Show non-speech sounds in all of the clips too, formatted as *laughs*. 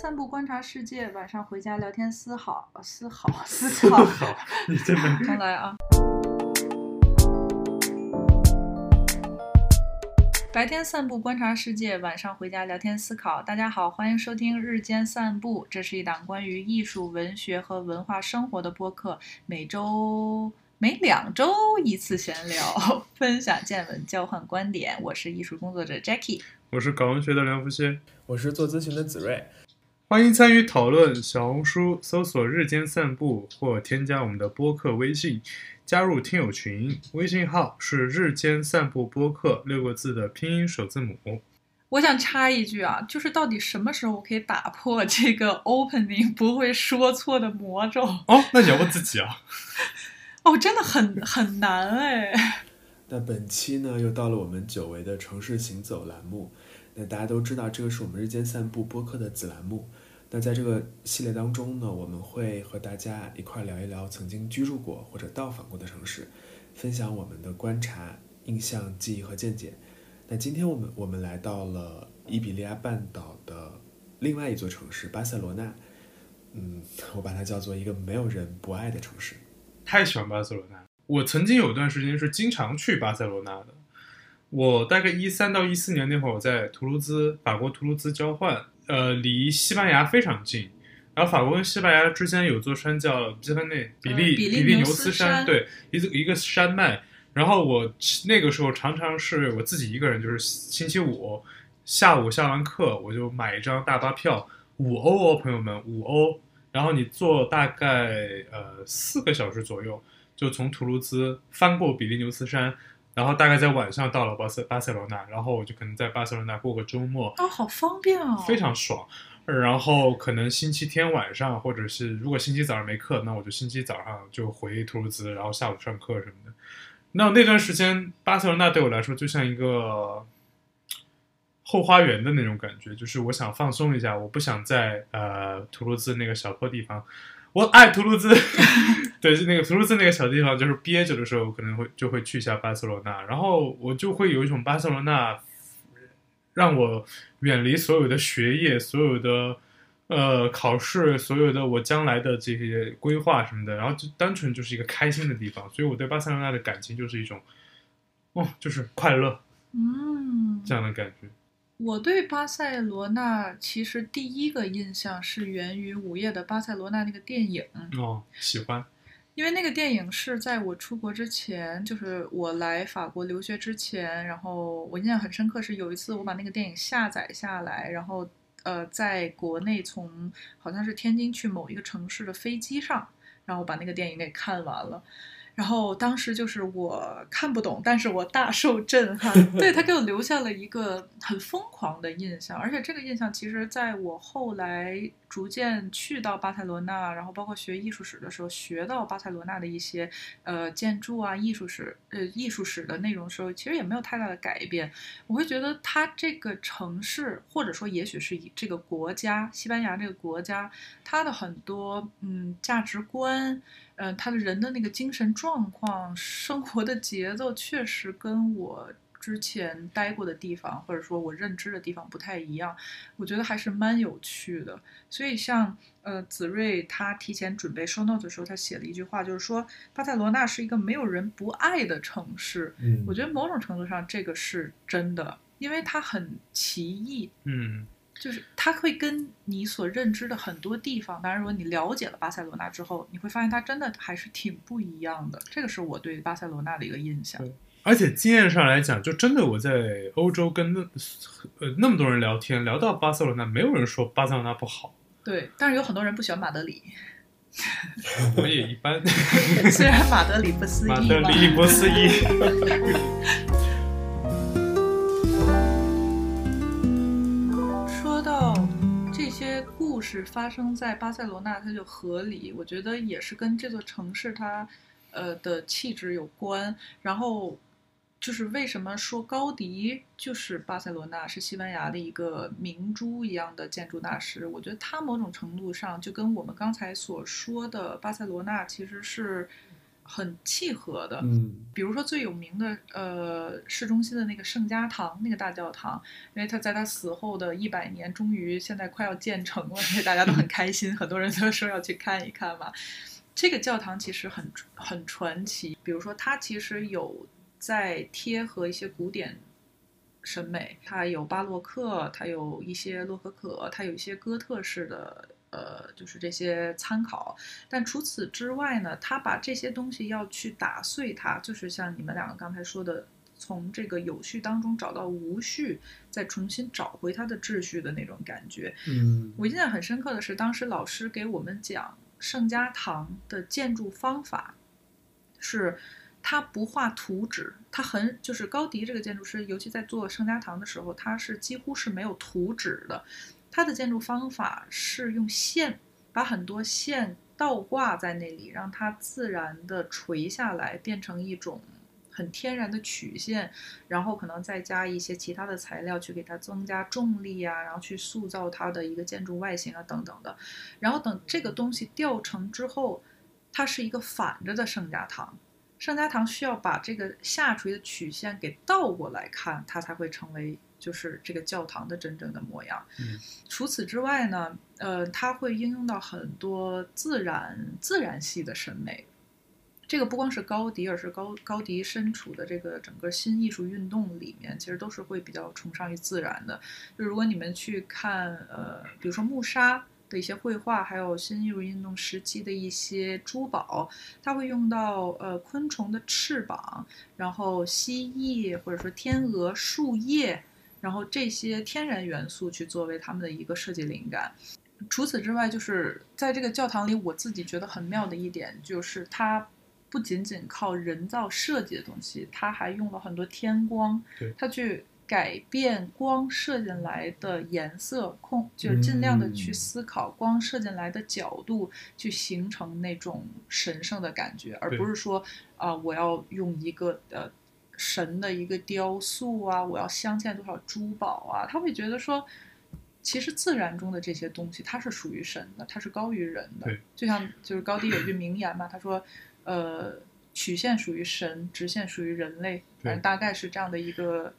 散步观察世界，晚上回家聊天思考，思考思考。好，你真的 *laughs* 重来啊！白天散步观察世界，晚上回家聊天思考。大家好，欢迎收听日间散步，这是一档关于艺术、文学和文化生活的播客，每周每两周一次闲聊，分享见闻，交换观点。我是艺术工作者 Jackie。我是搞文学的梁福歇，我是做咨询的子睿。欢迎参与讨论。小红书搜索“日间散步”或添加我们的播客微信，加入听友群。微信号是“日间散步播客”六个字的拼音首字母。我想插一句啊，就是到底什么时候我可以打破这个 opening 不会说错的魔咒？哦，那你要问自己啊。*laughs* 哦，真的很很难哎。那本期呢，又到了我们久违的城市行走栏目。那大家都知道，这个是我们日间散步播客的子栏目。那在这个系列当中呢，我们会和大家一块聊一聊曾经居住过或者到访过的城市，分享我们的观察、印象、记忆和见解。那今天我们我们来到了伊比利亚半岛的另外一座城市巴塞罗那。嗯，我把它叫做一个没有人不爱的城市。太喜欢巴塞罗那，我曾经有段时间是经常去巴塞罗那的。我大概一三到一四年那会儿，我在图卢兹，法国图卢兹交换。呃，离西班牙非常近，然后法国跟西班牙之间有座山叫比凡内比利比利牛斯山，对，一个一个山脉。然后我那个时候常常是我自己一个人，就是星期五下午下完课，我就买一张大巴票，五欧哦，朋友们，五欧。然后你坐大概呃四个小时左右，就从图卢兹翻过比利牛斯山。然后大概在晚上到了巴塞巴塞罗那，然后我就可能在巴塞罗那过个周末，啊，好方便哦，非常爽。然后可能星期天晚上，或者是如果星期早上没课，那我就星期早上就回图卢兹，然后下午上课什么的。那那段时间，巴塞罗那对我来说就像一个后花园的那种感觉，就是我想放松一下，我不想在呃图卢兹那个小破地方。我爱图卢兹，*laughs* 对，是那个图卢兹那个小地方，就是憋着的时候可能会就会去一下巴塞罗那，然后我就会有一种巴塞罗那让我远离所有的学业、所有的呃考试、所有的我将来的这些规划什么的，然后就单纯就是一个开心的地方，所以我对巴塞罗那的感情就是一种哦，就是快乐，嗯，这样的感觉。我对巴塞罗那其实第一个印象是源于《午夜的巴塞罗那》那个电影哦，喜欢，因为那个电影是在我出国之前，就是我来法国留学之前，然后我印象很深刻是有一次我把那个电影下载下来，然后呃，在国内从好像是天津去某一个城市的飞机上，然后把那个电影给看完了。然后当时就是我看不懂，但是我大受震撼。*laughs* 对他给我留下了一个很疯狂的印象，而且这个印象其实在我后来逐渐去到巴塞罗那，然后包括学艺术史的时候，学到巴塞罗那的一些呃建筑啊、艺术史呃艺术史的内容的时候，其实也没有太大的改变。我会觉得它这个城市，或者说也许是以这个国家西班牙这个国家，它的很多嗯价值观。嗯，他的人的那个精神状况、生活的节奏，确实跟我之前待过的地方，或者说我认知的地方不太一样。我觉得还是蛮有趣的。所以，像呃子睿他提前准备 show note 的时候，他写了一句话，就是说巴塞罗那是一个没有人不爱的城市。嗯，我觉得某种程度上这个是真的，因为它很奇异。嗯。就是它会跟你所认知的很多地方，当然，如果你了解了巴塞罗那之后，你会发现它真的还是挺不一样的。这个是我对巴塞罗那的一个印象。而且经验上来讲，就真的我在欧洲跟那呃那么多人聊天，聊到巴塞罗那，没有人说巴塞罗那不好。对，但是有很多人不喜欢马德里。*laughs* 我也一般。*laughs* 虽然马德里不思议。马德里不思议。*laughs* 事发生在巴塞罗那，它就合理。我觉得也是跟这座城市它，呃的气质有关。然后，就是为什么说高迪就是巴塞罗那是西班牙的一个明珠一样的建筑大师？我觉得他某种程度上就跟我们刚才所说的巴塞罗那其实是。很契合的。嗯比如说最有名的，呃，市中心的那个圣家堂那个大教堂，因为他在他死后的一百年，终于现在快要建成了，所以大家都很开心，很多人都说要去看一看嘛。这个教堂其实很很传奇，比如说它其实有在贴合一些古典审美，它有巴洛克，它有一些洛可可，它有一些哥特式的。呃，就是这些参考，但除此之外呢，他把这些东西要去打碎它，就是像你们两个刚才说的，从这个有序当中找到无序，再重新找回它的秩序的那种感觉。嗯我印象很深刻的是，当时老师给我们讲圣家堂的建筑方法，是他不画图纸，他很就是高迪这个建筑师，尤其在做圣家堂的时候，他是几乎是没有图纸的。它的建筑方法是用线把很多线倒挂在那里，让它自然的垂下来，变成一种很天然的曲线，然后可能再加一些其他的材料去给它增加重力啊，然后去塑造它的一个建筑外形啊等等的。然后等这个东西吊成之后，它是一个反着的圣家堂。圣家堂需要把这个下垂的曲线给倒过来看，它才会成为就是这个教堂的真正的模样。嗯除此之外呢，呃，它会应用到很多自然自然系的审美。这个不光是高迪，而是高高迪身处的这个整个新艺术运动里面，其实都是会比较崇尚于自然的。就如果你们去看，呃，比如说穆沙的一些绘画，还有新艺术运动时期的一些珠宝，它会用到呃昆虫的翅膀，然后蜥蜴或者说天鹅、树叶，然后这些天然元素去作为他们的一个设计灵感。除此之外，就是在这个教堂里，我自己觉得很妙的一点就是它。不仅仅靠人造设计的东西，它还用了很多天光，它去改变光射进来的颜色控，就是尽量的去嗯思考光射进来的角度，去形成那种神圣的感觉，而不是说啊、我要用一个呃神的一个雕塑啊，我要镶嵌多少珠宝啊，他会觉得说。其实自然中的这些东西，它是属于神的，它是高于人的对。就像就是高低有句名言嘛，他说，呃，曲线属于神，直线属于人类，反正大概是这样的一个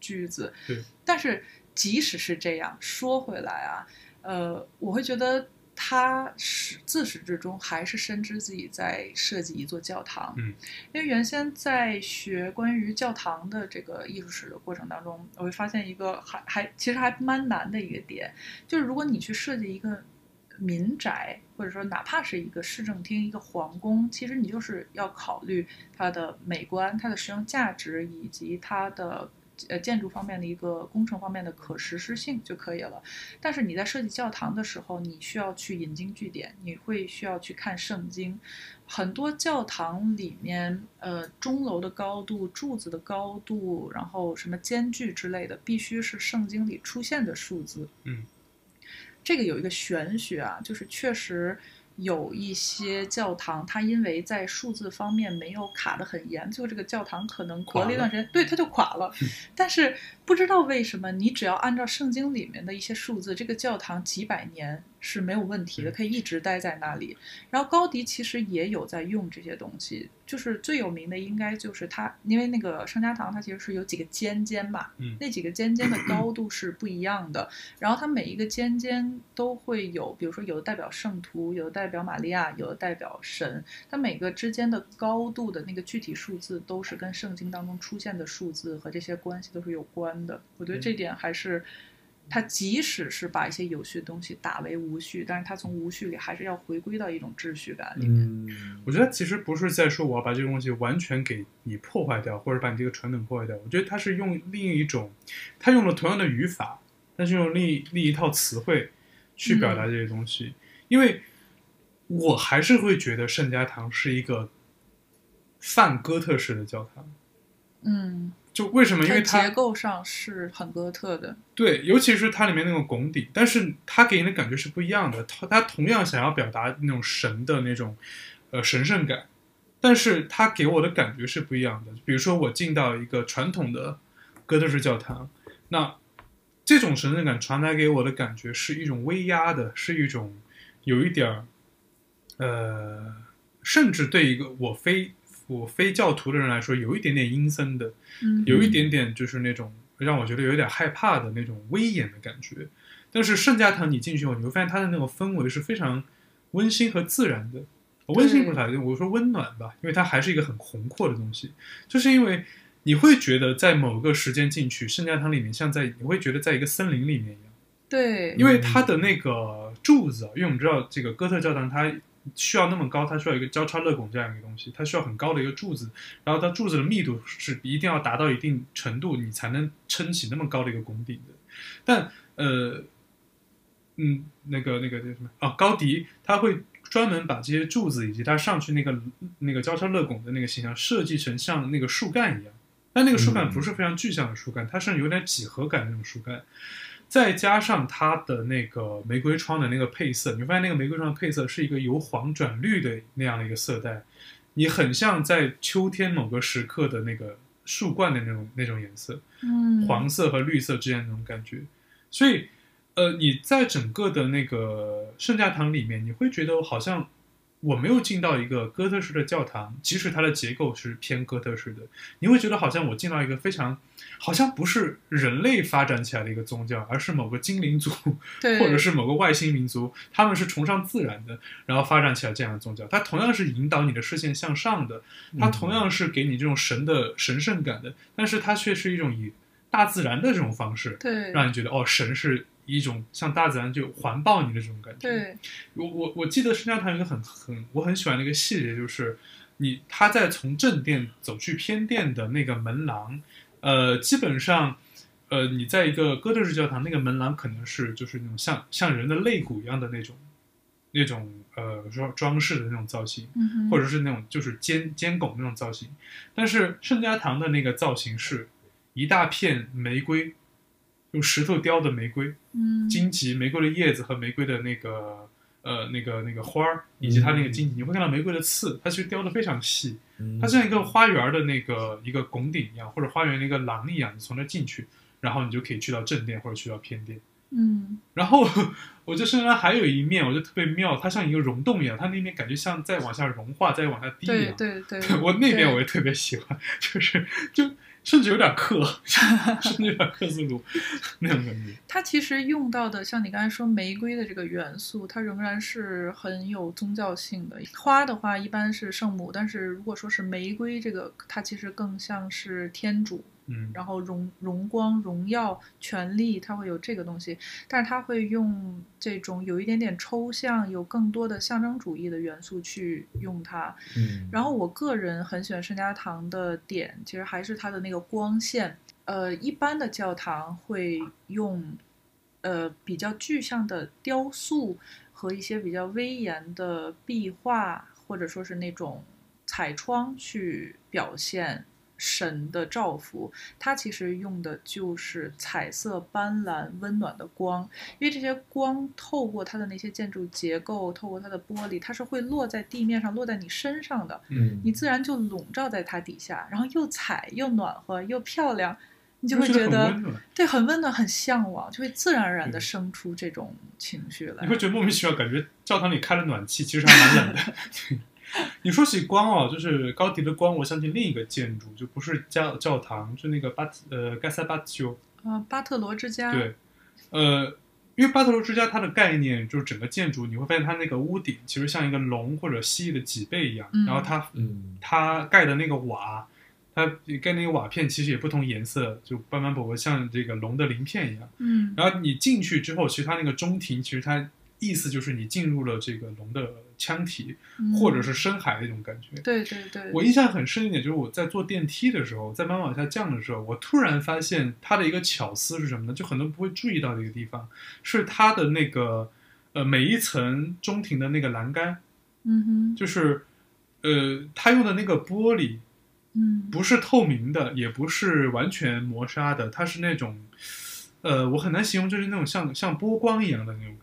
句子。对。但是即使是这样，说回来啊，呃，我会觉得他始自始至终还是深知自己在设计一座教堂。嗯。因为原先在学关于教堂的这个艺术史的过程当中，我会发现一个还还其实还蛮难的一个点，就是如果你去设计一个民宅，或者说哪怕是一个市政厅、一个皇宫，其实你就是要考虑它的美观、它的实用价值以及它的。呃，建筑方面的一个工程方面的可实施性就可以了。但是你在设计教堂的时候，你需要去引经据典，你会需要去看圣经。很多教堂里面，呃，钟楼的高度、柱子的高度，然后什么间距之类的，必须是圣经里出现的数字。嗯，这个有一个玄学啊，就是确实有一些教堂，它因为在数字方面没有卡得很严，最后这个教堂可能隔了一段时间，对，它就垮了。*laughs* 但是不知道为什么，你只要按照圣经里面的一些数字，这个教堂几百年是没有问题的，可以一直待在那里。然后高迪其实也有在用这些东西，就是最有名的应该就是它，因为那个圣家堂它其实是有几个尖尖嘛，嗯那几个尖尖的高度是不一样的，然后它每一个尖尖都会有，比如说有的代表圣徒，有的代表玛利亚，有的代表神，它每个之间的高度的那个具体数字都是跟圣经当中出现的数字和这些关系都是有关的。我觉得这点还是。它即使是把一些有序的东西打为无序，但是它从无序里还是要回归到一种秩序感里面。嗯，我觉得其实不是在说我要把这个东西完全给你破坏掉，或者把你这个传统破坏掉。我觉得他是用另一种，他用了同样的语法，但是用另一另一套词汇去表达这些东西。因为我还是会觉得圣家堂是一个泛哥特式的教堂。嗯，就为什么？因为它它结构上是很哥特的。对，尤其是它里面那种拱顶，但是它给你的感觉是不一样的。它它同样想要表达那种神的那种呃神圣感，但是它给我的感觉是不一样的。比如说我进到一个传统的哥特式教堂，那这种神圣感传达给我的感觉是一种威压的，是一种有一点儿呃甚至对一个我非我非教徒的人来说，有一点点阴森的，嗯，有一点点就是那种让我觉得有点害怕的那种威严的感觉。但是圣家堂你进去后，你会发现它的那种氛围是非常温馨和自然的。温馨不是它，我说温暖吧，因为它还是一个很宏阔的东西，就是因为你会觉得在某个时间进去圣家堂里面，像在你会觉得在一个森林里面一样。对，因为它的那个柱子，因为我们知道这个哥特教堂它需要那么高，它需要一个交叉乐拱这样一个东西，它需要很高的一个柱子，然后它柱子的密度是一定要达到一定程度，你才能撑起那么高的一个拱顶的。但呃，嗯，那个那个叫什么啊？高迪他会专门把这些柱子以及它上去那个那个交叉乐拱的那个形象设计成像那个树干一样，但那个树干不是非常具象的树干，它是有点几何感的那种树干。再加上它的那个玫瑰窗的那个配色，你发现那个玫瑰窗的配色是一个由黄转绿的那样的一个色带，你很像在秋天某个时刻的那个树冠的那种那种颜色，嗯，黄色和绿色之间那种感觉。所以，呃，你在整个的那个圣家堂里面，你会觉得好像我没有进到一个哥特式的教堂，即使它的结构是偏哥特式的，你会觉得好像我进到一个非常。好像不是人类发展起来的一个宗教，而是某个精灵族，对，或者是某个外星民族，他们是崇尚自然的，然后发展起来这样的宗教。它同样是引导你的视线向上的，它同样是给你这种神的神圣感的，但是它却是一种以大自然的这种方式，对，让你觉得哦，神是一种像大自然就环抱你的这种感觉。对，我我我记得圣家堂有一个很很我很喜欢的一个细节，就是你他在从正殿走去偏殿的那个门廊。呃，基本上，呃，你在一个哥特式教堂，那个门廊可能是就是那种像像人的肋骨一样的那种，那种呃装装饰的那种造型，嗯或者是那种就是尖尖拱那种造型。但是圣家堂的那个造型是一大片玫瑰，用石头雕的玫瑰，嗯，荆棘玫瑰的叶子和玫瑰的那个呃那个那个花儿，以及它那个荆棘，你会看到玫瑰的刺，它其实雕的非常细。它像一个花园的那个一个拱顶一样，或者花园的一个廊一样，你从那进去，然后你就可以去到正殿或者去到偏殿。嗯，*laughs* 然后我就身上还有一面，我就特别妙，它像一个溶洞一样，它那面感觉像在往下融化，再往下滴一样。对对对，*laughs* 我那边我也特别喜欢，就是就。甚至有点克，*laughs* 甚至有点克苏鲁那种感觉。它其实用到的，像你刚才说玫瑰的这个元素，它仍然是很有宗教性的。花的话一般是圣母，但是如果说是玫瑰这个，它其实更像是天主。嗯，然后荣荣光、荣耀、权力，它会有这个东西，但是它会用这种有一点点抽象、有更多的象征主义的元素去用它。嗯，然后我个人很喜欢圣家堂的点，其实还是它的那个光线。呃，一般的教堂会用呃比较具象的雕塑和一些比较威严的壁画，或者说是那种彩窗去表现。神的照拂，它其实用的就是彩色斑斓、温暖的光，因为这些光透过它的那些建筑结构，透过它的玻璃，它是会落在地面上，落在你身上的，嗯，你自然就笼罩在它底下，然后又彩又暖和又漂亮，你就会觉得对很温暖、很向往，就会自然而然的生出这种情绪来。你会觉得莫名其妙，感觉教堂里开了暖气，其实还蛮冷的。*laughs* *laughs* *laughs* *laughs* 你说起光哦，就是高迪的光，我想起另一个建筑，就不是教教堂，就那个巴呃盖塞巴丘啊，巴特罗之家。对，呃，因为巴特罗之家它的概念就是整个建筑，你会发现它那个屋顶其实像一个龙或者蜥蜴的脊背一样，然后它嗯它盖的那个瓦，它盖那个瓦片其实也不同颜色，就斑斑驳驳，像这个龙的鳞片一样。嗯，然后你进去之后，其实它那个中庭，其实它意思就是你进入了这个龙的。腔体，或者是深海的一种感觉。对对对，我印象很深一点，就是我在坐电梯的时候，在慢慢往下降的时候，我突然发现它的一个巧思是什么呢？就很多人不会注意到的一个地方，是它的那个呃每一层中庭的那个栏杆，嗯哼，就是呃它用的那个玻璃，嗯，不是透明的，也不是完全磨砂的，它是那种呃我很难形容，就是那种像像波光一样的那种。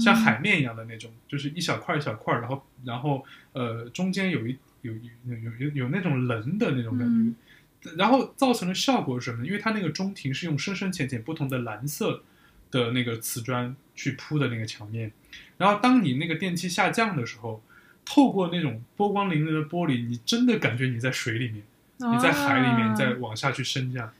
像海面一样的那种，就是一小块一小块，然后然后呃中间有一有有有有有那种棱的那种感觉，然后造成的效果是什么？因为它那个中庭是用深深浅浅不同的蓝色的那个瓷砖去铺的那个墙面，然后当你那个电梯下降的时候，透过那种波光粼粼的玻璃，你真的感觉你在水里面，你在海里面，在往下去升降。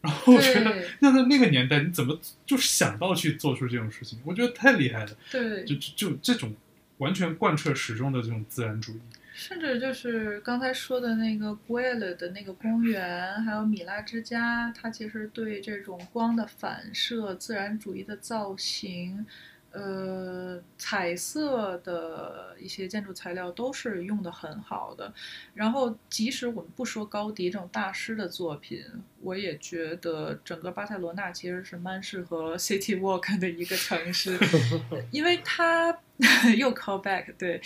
然后我觉得，那在那个年代，你怎么就想到去做出这种事情？我觉得太厉害了，对，就就就这种完全贯彻始终的这种自然主义。甚至就是刚才说的那个 g u e l 的那个公园，还有米拉之家，它其实对这种光的反射、自然主义的造型，呃，彩色的一些建筑材料都是用的很好的。然后，即使我们不说高迪这种大师的作品，我也觉得整个巴塞罗那其实是蛮适合 City Walk 的一个城市，*laughs* 因为它 *laughs* 又 call back 对，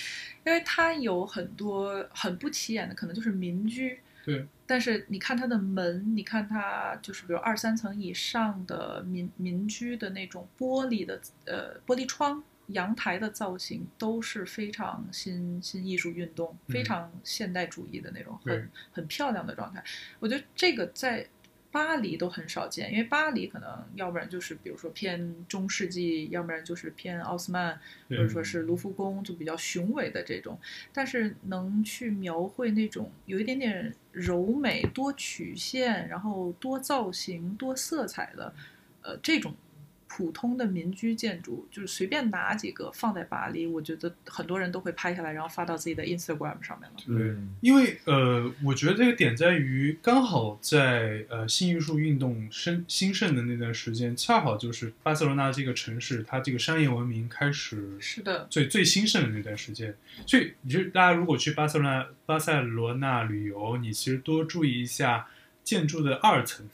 因为它有很多很不起眼的，可能就是民居。对，但是你看它的门，你看它就是比如二三层以上的民民居的那种玻璃的呃玻璃窗、阳台的造型，都是非常新新艺术运动，非嗯常现代主义的那种对很很漂亮的状态。我觉得这个在巴黎都很少见，因为巴黎可能要不然就是比如说偏中世纪，要不然就是偏奥斯曼，或者说是卢浮宫，就比较雄伟的这种。但是能去描绘那种有一点点柔美、多曲线，然后多造型、多色彩的，呃，这种普通的民居建筑，就是随便拿几个放在巴黎，我觉得很多人都会拍下来，然后发到自己的 Instagram 上面了。对嗯因为呃，我觉得这个点在于，刚好在呃新艺术运动生兴盛的那段时间，恰好就是巴塞罗那这个城市，它这个商业文明开始是的，最最兴盛的那段时间。所以，你就大家如果去巴塞罗那巴塞罗那旅游，你其实多注意一下建筑的二层，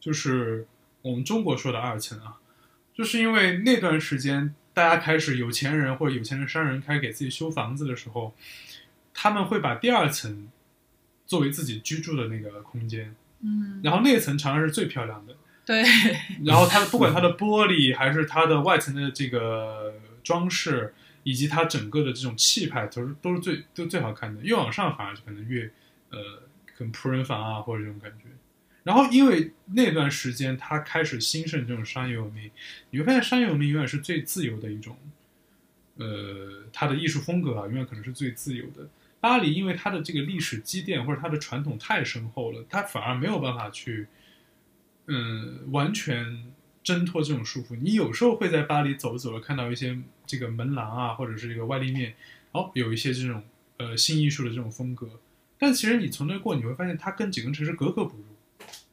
就是我们中国说的二层啊，就是因为那段时间大家开始有钱人或者有钱人商人开始给自己修房子的时候，他们会把第二层作为自己居住的那个空间，嗯，然后那层常常是最漂亮的。对，*laughs* 然后它不管它的玻璃还是它的外层的这个装饰，以及它整个的这种气派，都是都是最都最好看的。越往上反而就可能越呃，跟仆人房啊或者这种感觉。然后因为那段时间他开始兴盛这种商业文明，你会发现商业文明永远是最自由的一种，呃，它的艺术风格啊，永远可能是最自由的。巴黎因为它的这个历史积淀或者它的传统太深厚了，它反而没有办法去。嗯，完全挣脱这种束缚。你有时候会在巴黎走着走着看到一些这个门廊啊，或者是这个外立面，哦，有一些这种呃新艺术的这种风格。但其实你从那过，你会发现它跟几个城市格格不入。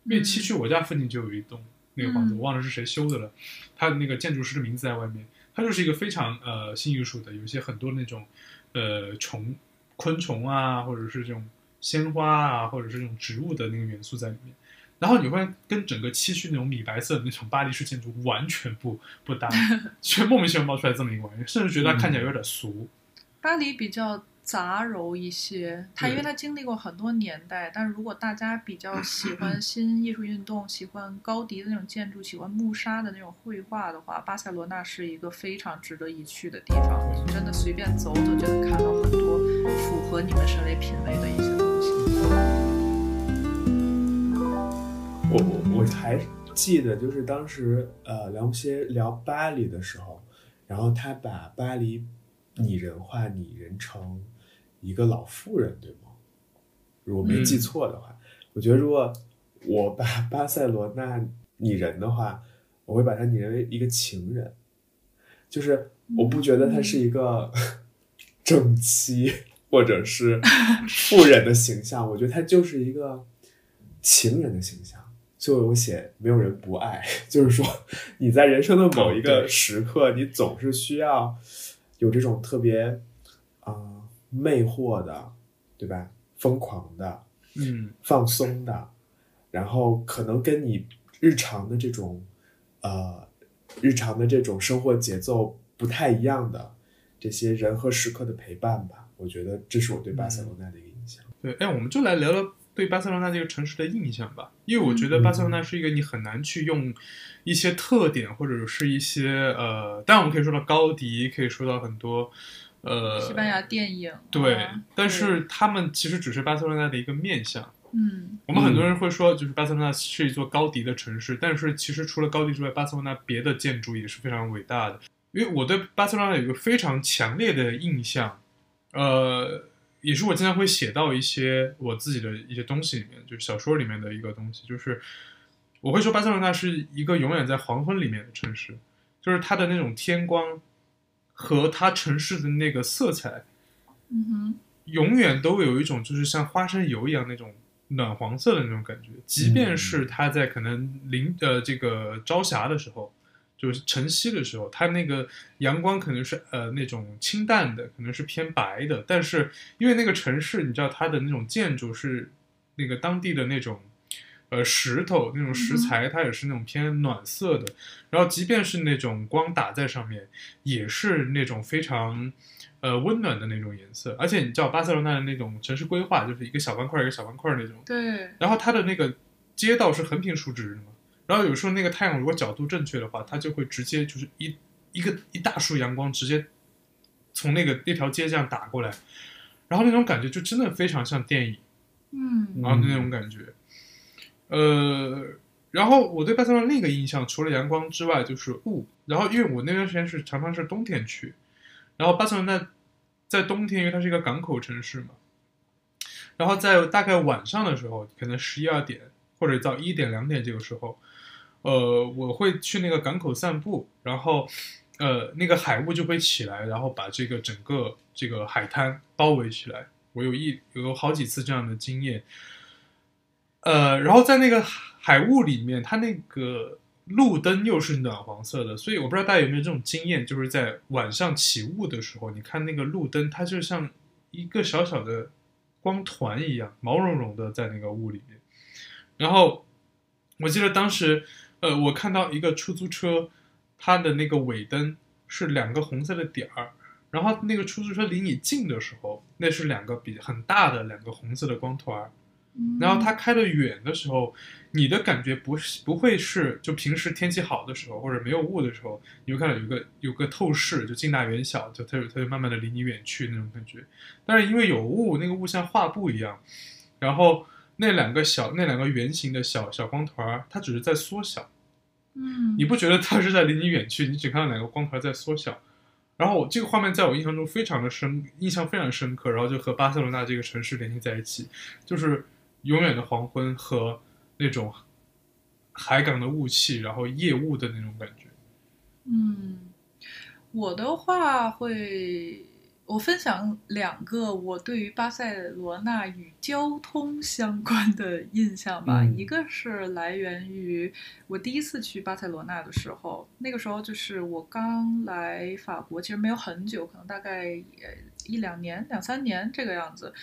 因为七区我家附近就有一栋那个房子，嗯我忘了是谁修的了，它的那个建筑师的名字在外面，它就是一个非常呃新艺术的，有一些很多那种呃虫、昆虫啊，或者是这种鲜花啊，或者是这种植物的那个元素在里面。然后你会跟整个七区那种米白色的那种巴黎式建筑完全不不搭，*laughs* 却莫名其妙冒出来这么一个玩意儿，甚至觉得它看起来有点俗。巴黎比较杂糅一些，他因为对它经历过很多年代，但是如果大家比较喜 *clears throat* 欢新艺术运动，喜欢高迪的那种建筑，喜欢慕沙的那种绘画的话，巴塞罗那是一个非常值得一去的地方。真的随便走走就能看到很多符合你们审美品味的一些东西。我我我还记得，就是当时呃聊些聊巴黎的时候，然后他把巴黎拟人化，拟人成一个老妇人，对吗？如果没记错的话，我觉得如果我把巴塞罗那拟人的话，我会把它拟人为一个情人，就是我不觉得他是一个 *laughs* 正妻或者是妇人的形象，我觉得他就是一个情人的形象。所以我写没有人不爱，*laughs* 就是说你在人生的某一哦个时刻，你总是需要有这种特别魅惑的，对吧？疯狂的，嗯，放松的，然后可能跟你日常的这种呃日常的这种生活节奏不太一样的这些人和时刻的陪伴吧。我觉得这是我对巴塞罗那的一个印象。对，哎，我们就来聊聊对巴塞罗那这个城市的印象吧，因为我觉得巴塞罗那是一个你很难去用一些特点或者是一些呃，当然我们可以说到高迪，可以说到很多呃西班牙电影、啊，对，但是他们其实只是巴塞罗那的一个面相。嗯，我们很多人会说，就是巴塞罗那是一座高迪的城市，但是其实除了高迪之外，巴塞罗那别的建筑也是非常伟大的。因为我对巴塞罗那有一个非常强烈的印象，呃，也是我经常会写到一些我自己的一些东西里面，就是小说里面的一个东西，就是我会说巴塞罗那是一个永远在黄昏里面的城市，就是它的那种天光和它城市的那个色彩，嗯哼，永远都有一种就是像花生油一样那种暖黄色的那种感觉，即便是它在可能临呃这个朝霞的时候。就是晨曦的时候，它那个阳光可能是呃那种清淡的，可能是偏白的。但是因为那个城市，你知道它的那种建筑是那个当地的那种呃石头那种石材，它也是那种偏暖色的。然后即便是那种光打在上面，也是那种非常呃温暖的那种颜色。而且你知道巴塞罗那的那种城市规划，就是一个小方块一个小方块那种。对。然后它的那个街道是横平竖直的嘛。然后有时候那个太阳如果角度正确的话，它就会直接就是一一个一大束阳光直接从那个那条街这样打过来，然后那种感觉就真的非常像电影，嗯，然后那种感觉，呃，然后我对巴塞罗那另一个印象除了阳光之外就是雾，然后因为我那段时间是常常是冬天去，然后巴塞罗那在冬天因为它是一个港口城市嘛，然后在大概晚上的时候，可能十一二点或者到一点两点这个时候。呃，我会去那个港口散步，然后，呃，那个海雾就会起来，然后把这个整个这个海滩包围起来。我有一有好几次这样的经验。呃，然后在那个海雾里面，它那个路灯又是暖黄色的，所以我不知道大家有没有这种经验，就是在晚上起雾的时候，你看那个路灯，它就像一个小小的光团一样，毛茸茸的在那个雾里面。然后我记得当时。呃，我看到一个出租车，它的那个尾灯是两个红色的点儿，然后那个出租车离你近的时候，那是两个比很大的两个红色的光团，然后它开得远的时候，你的感觉不是不会是就平时天气好的时候或者没有雾的时候，你会看到有个有个透视，就近大远小，就它就它就慢慢的离你远去那种感觉，但是因为有雾，那个雾像画布一样，然后那两个小那两个圆形的小小光团儿，它只是在缩小。嗯，你不觉得它是在离你远去？你只看到两个光团在缩小，然后这个画面在我印象中非常的深，印象非常深刻，然后就和巴塞罗那这个城市联系在一起，就是永远的黄昏和那种海港的雾气，然后夜雾的那种感觉。嗯，我的话会。我分享两个我对于巴塞罗那与交通相关的印象吧。一个是来源于我第一次去巴塞罗那的时候，那个时候就是我刚来法国，其实没有很久，可能大概也一两年、两三年这个样子。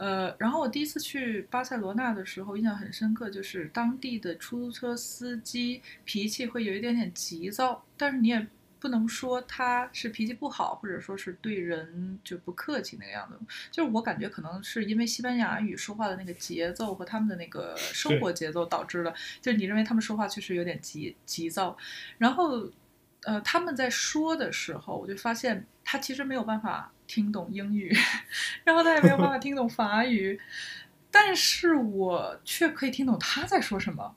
呃，然后我第一次去巴塞罗那的时候，印象很深刻，就是当地的出租车司机脾气会有一点点急躁，但是你也。不能说他是脾气不好，或者说是对人就不客气那个样子。就是我感觉可能是因为西班牙语说话的那个节奏和他们的那个生活节奏导致的。就是你认为他们说话确实有点急急躁，然后，呃，他们在说的时候，我就发现他其实没有办法听懂英语，然后他也没有办法听懂法语，*laughs* 但是我却可以听懂他在说什么。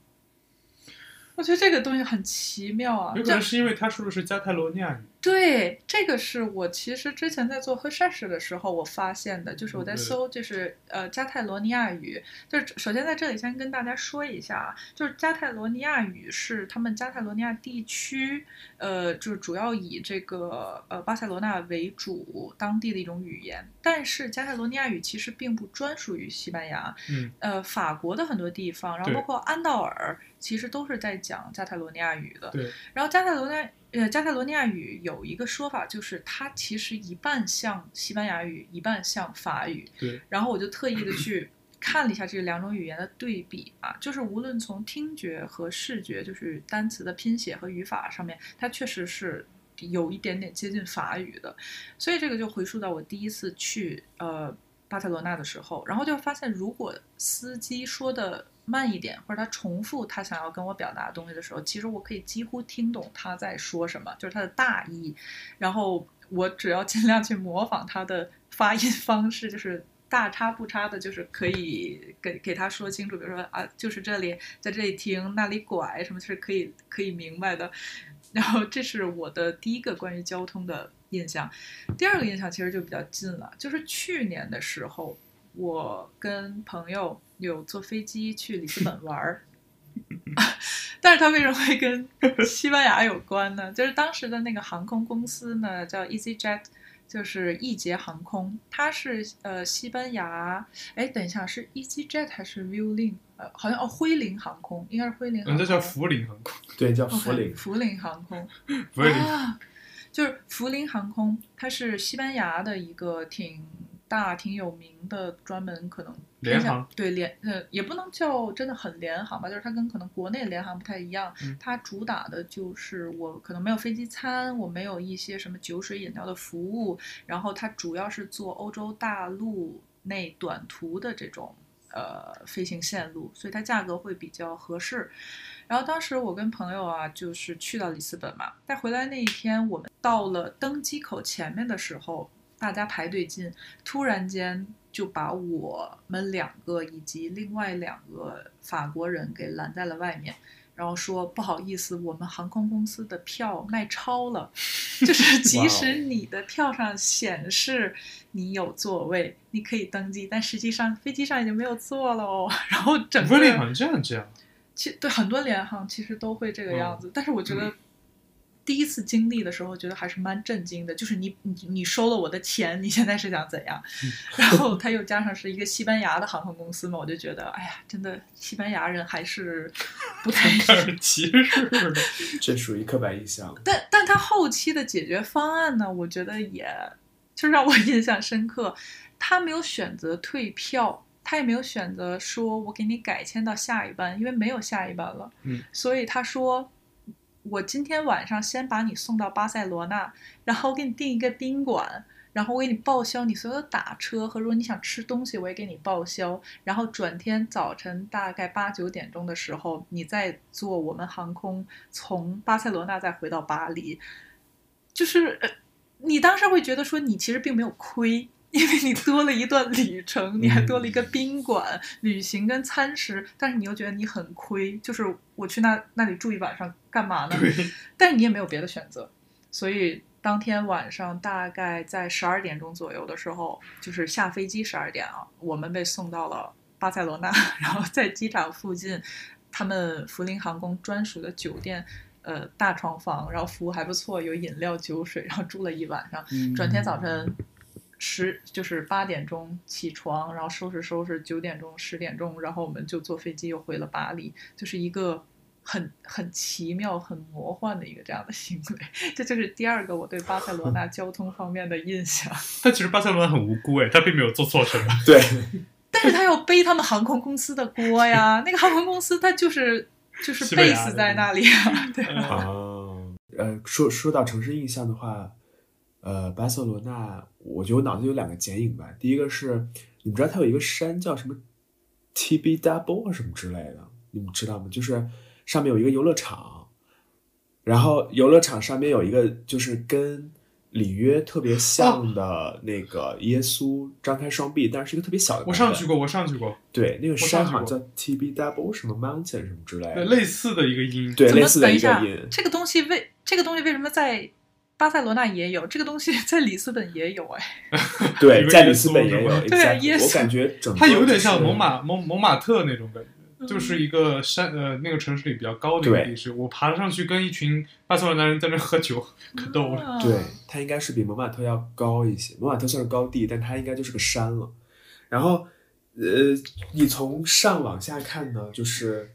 我觉得这个东西很奇妙啊！有可能是因为他说的是加泰罗尼亚语。对，这个是我其实之前在做 research 的时候我发现的，就是我在搜，就是呃加泰罗尼亚语。就是首先在这里先跟大家说一下啊，就是加泰罗尼亚语是他们加泰罗尼亚地区，呃，就是主要以这个呃巴塞罗那为主当地的一种语言。但是加泰罗尼亚语其实并不专属于西班牙，嗯，呃，法国的很多地方，然后包括安道尔，其实都是在讲加泰罗尼亚语的。对，然后加泰罗尼亚。呃，加泰罗尼亚语有一个说法，就是它其实一半像西班牙语，一半像法语。对。然后我就特意的去看了一下这两种语言的对比啊，就是无论从听觉和视觉，就是单词的拼写和语法上面，它确实是有一点点接近法语的。所以这个就回溯到我第一次去呃巴塞罗那的时候，然后就发现，如果司机说的。慢一点，或者他重复他想要跟我表达的东西的时候，其实我可以几乎听懂他在说什么，就是他的大意。然后我只要尽量去模仿他的发音方式，就是大差不差的，就是可以给给他说清楚。比如说啊，就是这里，在这里停，那里拐，什么是可以可以明白的。然后这是我的第一个关于交通的印象。第二个印象其实就比较近了，就是去年的时候，我跟朋友有坐飞机去里斯本玩儿。*laughs* 但是它为什么会跟西班牙有关呢？就是当时的那个航空公司呢，叫 EasyJet，就是易捷航空，它是呃西班牙，哎，等一下是 EasyJet 还是 Vueling？呃，好像哦辉林航空，应该是辉林航嗯，空。这叫福林航空，对，叫福林。福林航空。福林。啊，就是福林航空，它是西班牙的一个挺大、挺有名的，专门可能联航对联呃，也不能叫真的很联航吧，就是它跟可能国内联航不太一样，嗯它主打的就是我可能没有飞机餐，我没有一些什么酒水饮料的服务，然后它主要是做欧洲大陆内短途的这种呃飞行线路，所以它价格会比较合适。然后当时我跟朋友啊，就是去到里斯本嘛，在回来那一天，我们到了登机口前面的时候，大家排队进，突然间就把我们两个以及另外两个法国人给拦在了外面。然后说不好意思，我们航空公司的票卖超了，就是 *laughs* 即使你的票上显示你有座位，你可以登机，但实际上飞机上已经没有座了哦。*laughs* 然后整个像这样这样，其对很多联航其实都会这个样子，但是我觉得嗯第一次经历的时候，觉得还是蛮震惊的。就是你你你收了我的钱，你现在是想怎样？嗯然后他又加上是一个西班牙的航空公司嘛，我就觉得，哎呀，真的西班牙人还是不太歧视了。这属于刻板印象。但但他后期的解决方案呢，我觉得也就让我 *laughs* 印象深刻。他没有选择退票，他也没有选择说我给你改签到下一班，因为没有下一班了。嗯，所以他说。我今天晚上先把你送到巴塞罗那，然后我给你订一个宾馆，然后我给你报销你所有的打车和如果你想吃东西，我也给你报销。然后转天早晨大概八九点钟的时候，你再坐我们航空从巴塞罗那再回到巴黎。就是呃你当时会觉得说你其实并没有亏，因为你多了一段旅程，*laughs* 你还多了一个宾馆、旅行跟餐食，但是你又觉得你很亏，就是我去那那里住一晚上干嘛呢？对，但是你也没有别的选择，所以当天晚上大概在十二点钟左右的时候，就是下飞机十二点啊，我们被送到了巴塞罗那，*laughs* 然后在机场附近，他们福林航空专属的酒店。呃，大床房，然后服务还不错，有饮料、酒水，然后住了一晚上。转天早晨十就是八点钟起床，然后收拾收拾，九点钟、十点钟，然后我们就坐飞机又回了巴黎，就是一个很很奇妙、很魔幻的一个这样的行为。这就是第二个我对巴塞罗那交通方面的印象。*laughs* 但其实巴塞罗那很无辜哎，他并没有做错什么。*laughs* 对，但是他要背他们航空公司的锅呀，*laughs* 那个航空公司他就是就是西班牙 base 在那里啊，对。呃，说说到城市印象的话，呃，巴塞罗那，我觉得我脑子有两个剪影吧。第一个是，你们知道它有一个山叫什么 TB Double 什么之类的，你们知道吗？就是上面有一个游乐场，然后游乐场上面有一个就是跟里约特别像的那个耶稣张开双臂，但是是一个特别小的。我上去。过，我上去过，对，那个山好像叫 TB Double 什么 Mountain 什么之类，的。类似的一个音。对，类似的一个音。这个东西为这个东西为什么在巴塞罗那也有？这个东西 *laughs* 在里斯本也有哎。*laughs* 对，在里斯本也有，对我感觉整它有点像蒙马蒙蒙马特那种感觉，嗯就是一个山呃那个城市里比较高的一个地势。我爬上去跟一群巴塞罗那人在那喝酒，可逗了。啊对，它应该是比蒙马特要高一些。蒙马特算是高地，但它应该就是个山了。然后，呃，你从上往下看呢，就是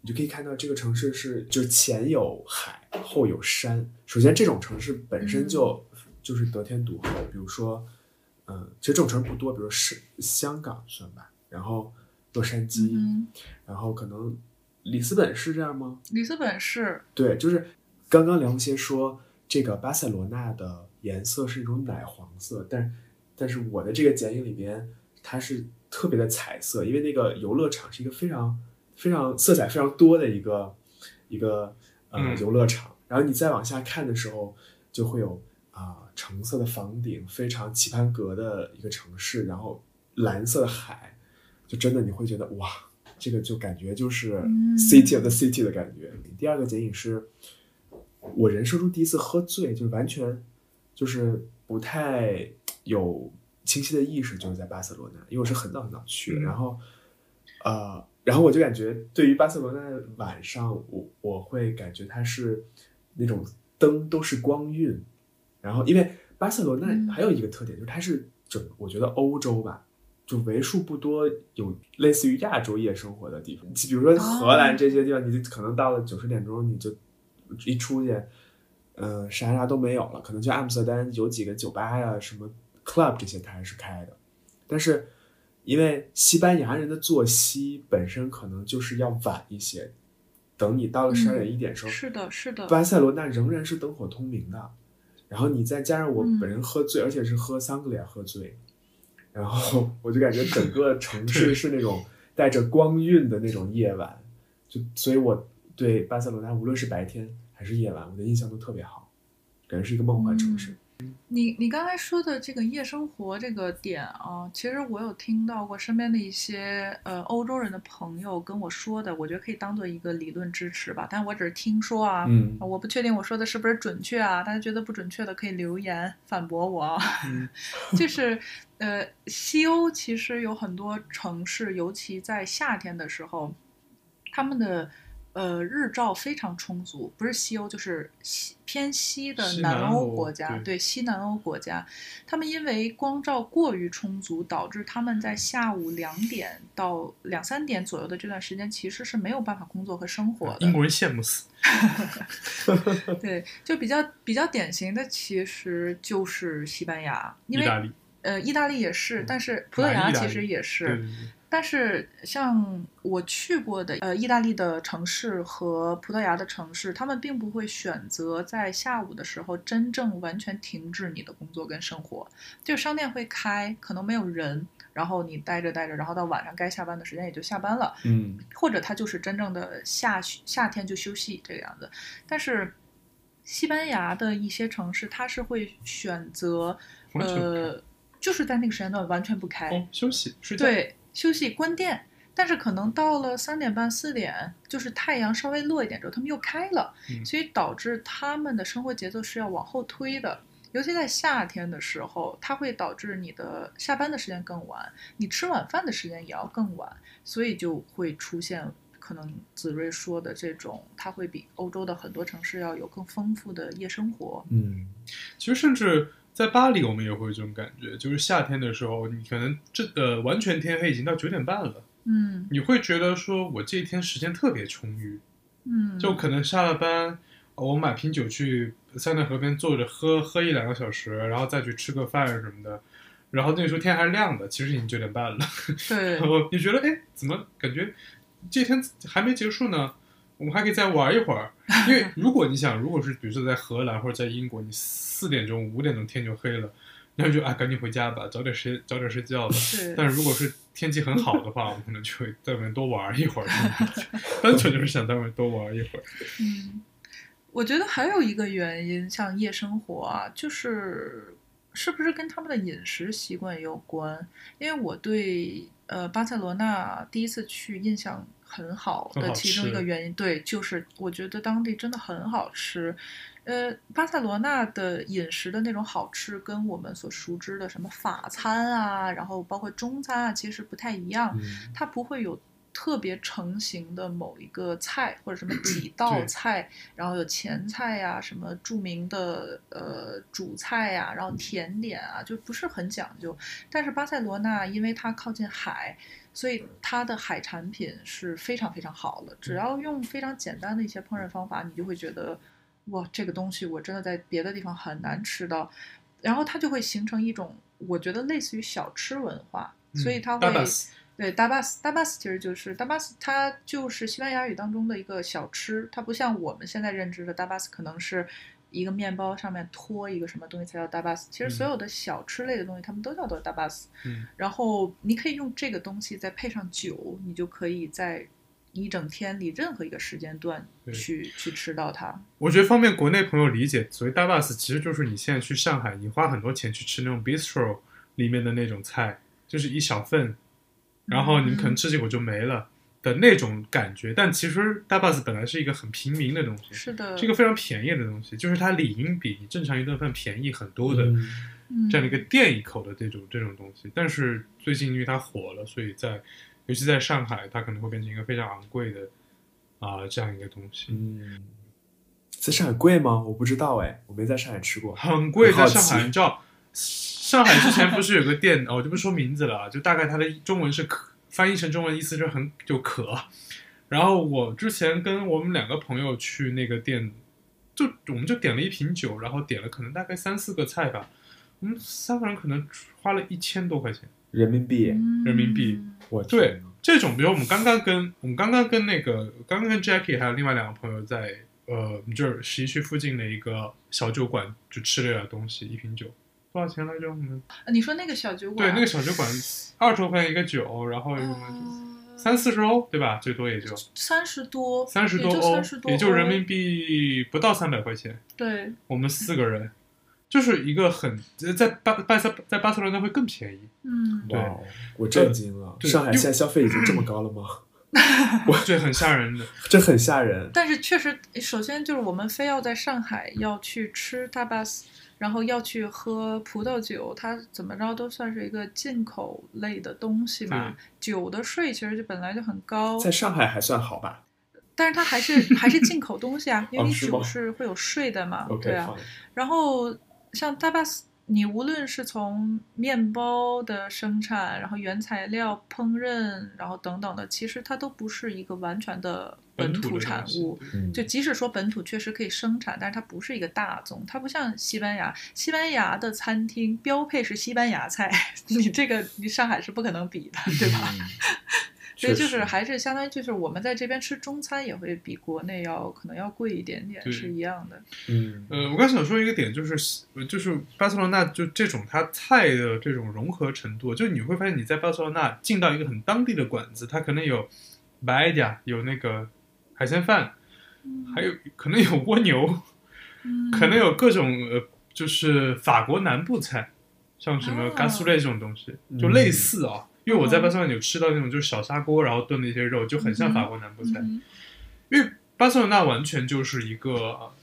你就可以看到这个城市是就是前有海，后有山。首先，这种城市本身就、就是得天独厚。比如说，嗯，其实这种城市不多，比如是香港算吧，然后洛杉矶，嗯，然后可能里斯本是这样吗？里斯本是对，就是刚刚梁先说这个巴塞罗那的颜色是一种奶黄色，但但是我的这个剪影里边它是特别的彩色，因为那个游乐场是一个非常非常色彩非常多的一个一个呃嗯。游乐场，然后你再往下看的时候，就会有啊、橙色的房顶，非常棋盘格的一个城市，然后蓝色的海，就真的你会觉得哇，这个就感觉就是嗯 city of the city 的感觉。第二个剪影是我人生中第一次喝醉，就是完全就是不太有清晰的意识，就是在巴塞罗那，因为我是很早很早去然后呃，然后我就感觉对于巴塞罗那的晚上，我我会感觉它是那种灯都是光晕，然后因为巴塞罗嗯那还有一个特点就是它是整，我觉得欧洲吧。就为数不多有类似于亚洲夜生活的地方，比如说荷兰这些地方，你就可能到了九十点钟，你就一出去，呃，啥啥都没有了。可能就阿姆斯特丹有几个酒吧呀、什么 club 这些它还是开的，但是因为西班牙人的作息本身可能就是要晚一些，等你到了十二点一点的时候，是的，是的，巴塞罗那仍然是灯火通明的。然后你再加上我嗯本人喝醉，而且是喝桑格利亚喝醉，然后 *laughs* 我就感觉整个城市是那种带着光晕的那种夜晚，就所以我对巴塞罗那无论是白天还是夜晚，我的印象都特别好，感觉是一个梦幻城市。你你刚才说的这个夜生活这个点啊，其实我有听到过身边的一些呃欧洲人的朋友跟我说的，我觉得可以当做一个理论支持吧，但我只是听说啊，嗯我不确定我说的是不是准确啊，大家觉得不准确的可以留言反驳我啊。嗯 *laughs* 就是呃，西欧其实有很多城市，尤其在夏天的时候，他们的呃日照非常充足，不是西欧就是西偏西的南南欧欧国家，对西南欧国家，他们因为光照过于充足，导致他们在下午两点到两三点左右的这段时间，其实是没有办法工作和生活的。英国人羡慕死。对，就比较比较典型的，其实就是西班牙，因为意大利，呃，意大利也是，嗯但是葡萄牙其实也是。但是像我去过的呃意大利的城市和葡萄牙的城市，他们并不会选择在下午的时候真正完全停止你的工作跟生活，就商店会开，可能没有人，然后你待着待着，然后到晚上该下班的时间也就下班了，嗯或者他就是真正的夏夏天就休息这个样子。但是西班牙的一些城市，它是会选择呃，就是在那个时间段完全不开，哦，休息睡觉。对，休息关店。但是可能到了三点半、四点，就是太阳稍微落一点之后，他们又开了，嗯所以导致他们的生活节奏是要往后推的。尤其在夏天的时候，它会导致你的下班的时间更晚，你吃晚饭的时间也要更晚，所以就会出现可能子睿说的这种，它会比欧洲的很多城市要有更丰富的夜生活。嗯其实甚至在巴黎，我们也会有这种感觉，就是夏天的时候，你可能这呃完全天黑已经到九点半了，嗯你会觉得说我这一天时间特别充裕，嗯，就可能下了班，呃我买瓶酒去塞纳河边坐着喝喝一两个小时，然后再去吃个饭什么的，然后那个时候天还是亮的，其实已经九点半了，对。*laughs* 然后你觉得哎，怎么感觉这天还没结束呢？我们还可以再玩一会儿，因为如果你想，如果是比如说在荷兰或者在英国，你四点钟、五点钟天就黑了，然后就啊赶紧回家吧，早点睡早点睡觉吧。但是如果是天气很好的话，我们可能就会在外面多玩一会儿，*laughs* 单纯就是想在外面多玩一会儿。*laughs* 嗯，我觉得还有一个原因，像夜生活啊，就是是不是跟他们的饮食习惯有关？因为我对呃巴塞罗那第一次去印象很好的其中一个原因，对，就是我觉得当地真的很好吃。呃，巴塞罗那的饮食的那种好吃，跟我们所熟知的什么法餐啊，然后包括中餐啊，其实不太一样。嗯它不会有特别成型的某一个菜或者什么 *clears throat* 几道菜，然后有前菜呀、什么著名的呃主菜呀、然后甜点啊，就不是很讲究。但是巴塞罗那因为它靠近海，所以它的海产品是非常非常好的。只要用非常简单的一些烹饪方法，你就会觉得哇，这个东西我真的在别的地方很难吃到。然后它就会形成一种，我觉得类似于小吃文化，所以它会、对，dabas，dabas 其实就是 dabas，它就是西班牙语当中的一个小吃，它不像我们现在认知的 dabas 可能是一个面包上面托一个什么东西才叫 dabas，其实嗯所有的小吃类的东西，它们都叫做 dabas。嗯，然后你可以用这个东西再配上酒，你就可以在一整天里任何一个时间段去去吃到它。我觉得方便国内朋友理解，所谓大 bus 其实就是你现在去上海，你花很多钱去吃那种 bistro 里面的那种菜，就是一小份，然后你可能吃几口就没了的那种感觉。但其实 tapas 本来是一个很平民的东西，是的，是一个非常便宜的东西，就是它理应比你正常一顿饭便宜很多的。这样的一个垫一口的这种这种东西，但是最近因为它火了，所以在尤其在上海，它可能会变成一个非常昂贵的啊、这样一个东西，嗯，在上海贵吗？我不知道哎，我没在上海吃过。很贵。在上海，你知道，上海之前不是有个店哦，我就不说名字了啊，就大概它的中文是可，翻译成中文意思是很就渴。然后我之前跟我们两个朋友去那个店，就我们就点了一瓶酒，然后点了可能大概三四个菜吧，我们三个人可能花了一千多块钱。人民币，嗯人民币我对这种，比如我们刚刚跟我们刚刚跟那个刚刚跟 Jackie 还有另外两个朋友在呃我们这十一区附近的一个小酒馆就吃了点东西，一瓶酒多少钱来着？我们呃你说那个小酒馆对，那个小酒馆二十多块钱一个酒，然后什么呃三四十欧对吧？最多也就三十多，三十多也就欧也就人民币不到三百块钱。对，我们四个人就是一个很在巴巴塞在巴塞罗那会更便宜，嗯，对我震惊了！对上海现在消费已经这么高了吗？*laughs* 我这很吓人的。*laughs* 这很吓人。但是确实，首先就是我们非要在上海要去吃 tapas，然后要去喝葡萄酒，它怎么着都算是一个进口类的东西嘛。酒的税其实就本来就很高，在上海还算好吧但是它还是还是进口东西啊，*laughs* 因为你酒哦是会有税的嘛对啊。然后像 tapas，你无论是从面包的生产，然后原材料烹饪，然后等等的，其实它都不是一个完全的本本土产物。嗯，就即使说本土确实可以生产，但是它不是一个大宗，它不像西班牙，西班牙的餐厅标配是西班牙菜，*laughs* 你这个你上海是不可能比的，对吧？嗯所以就是还是相当于就是我们在这边吃中餐也会比国内要可能要贵一点点，是一样的。嗯呃，我刚想说一个点，就是呃就是巴塞罗那就这种它菜的这种融合程度，就你会发现你在巴塞罗那进到一个很当地的馆子，它可能有白呀，有那个海鲜饭，还有可能有蜗牛，嗯可能有各种呃，就是法国南部菜，像什么哦甘肃类这种东西，嗯就类似啊。因为我在哦巴塞罗那有吃到那种就是小砂锅，然后炖的一些肉，就很像法国南部菜。嗯因为巴塞罗那完全就是一个呃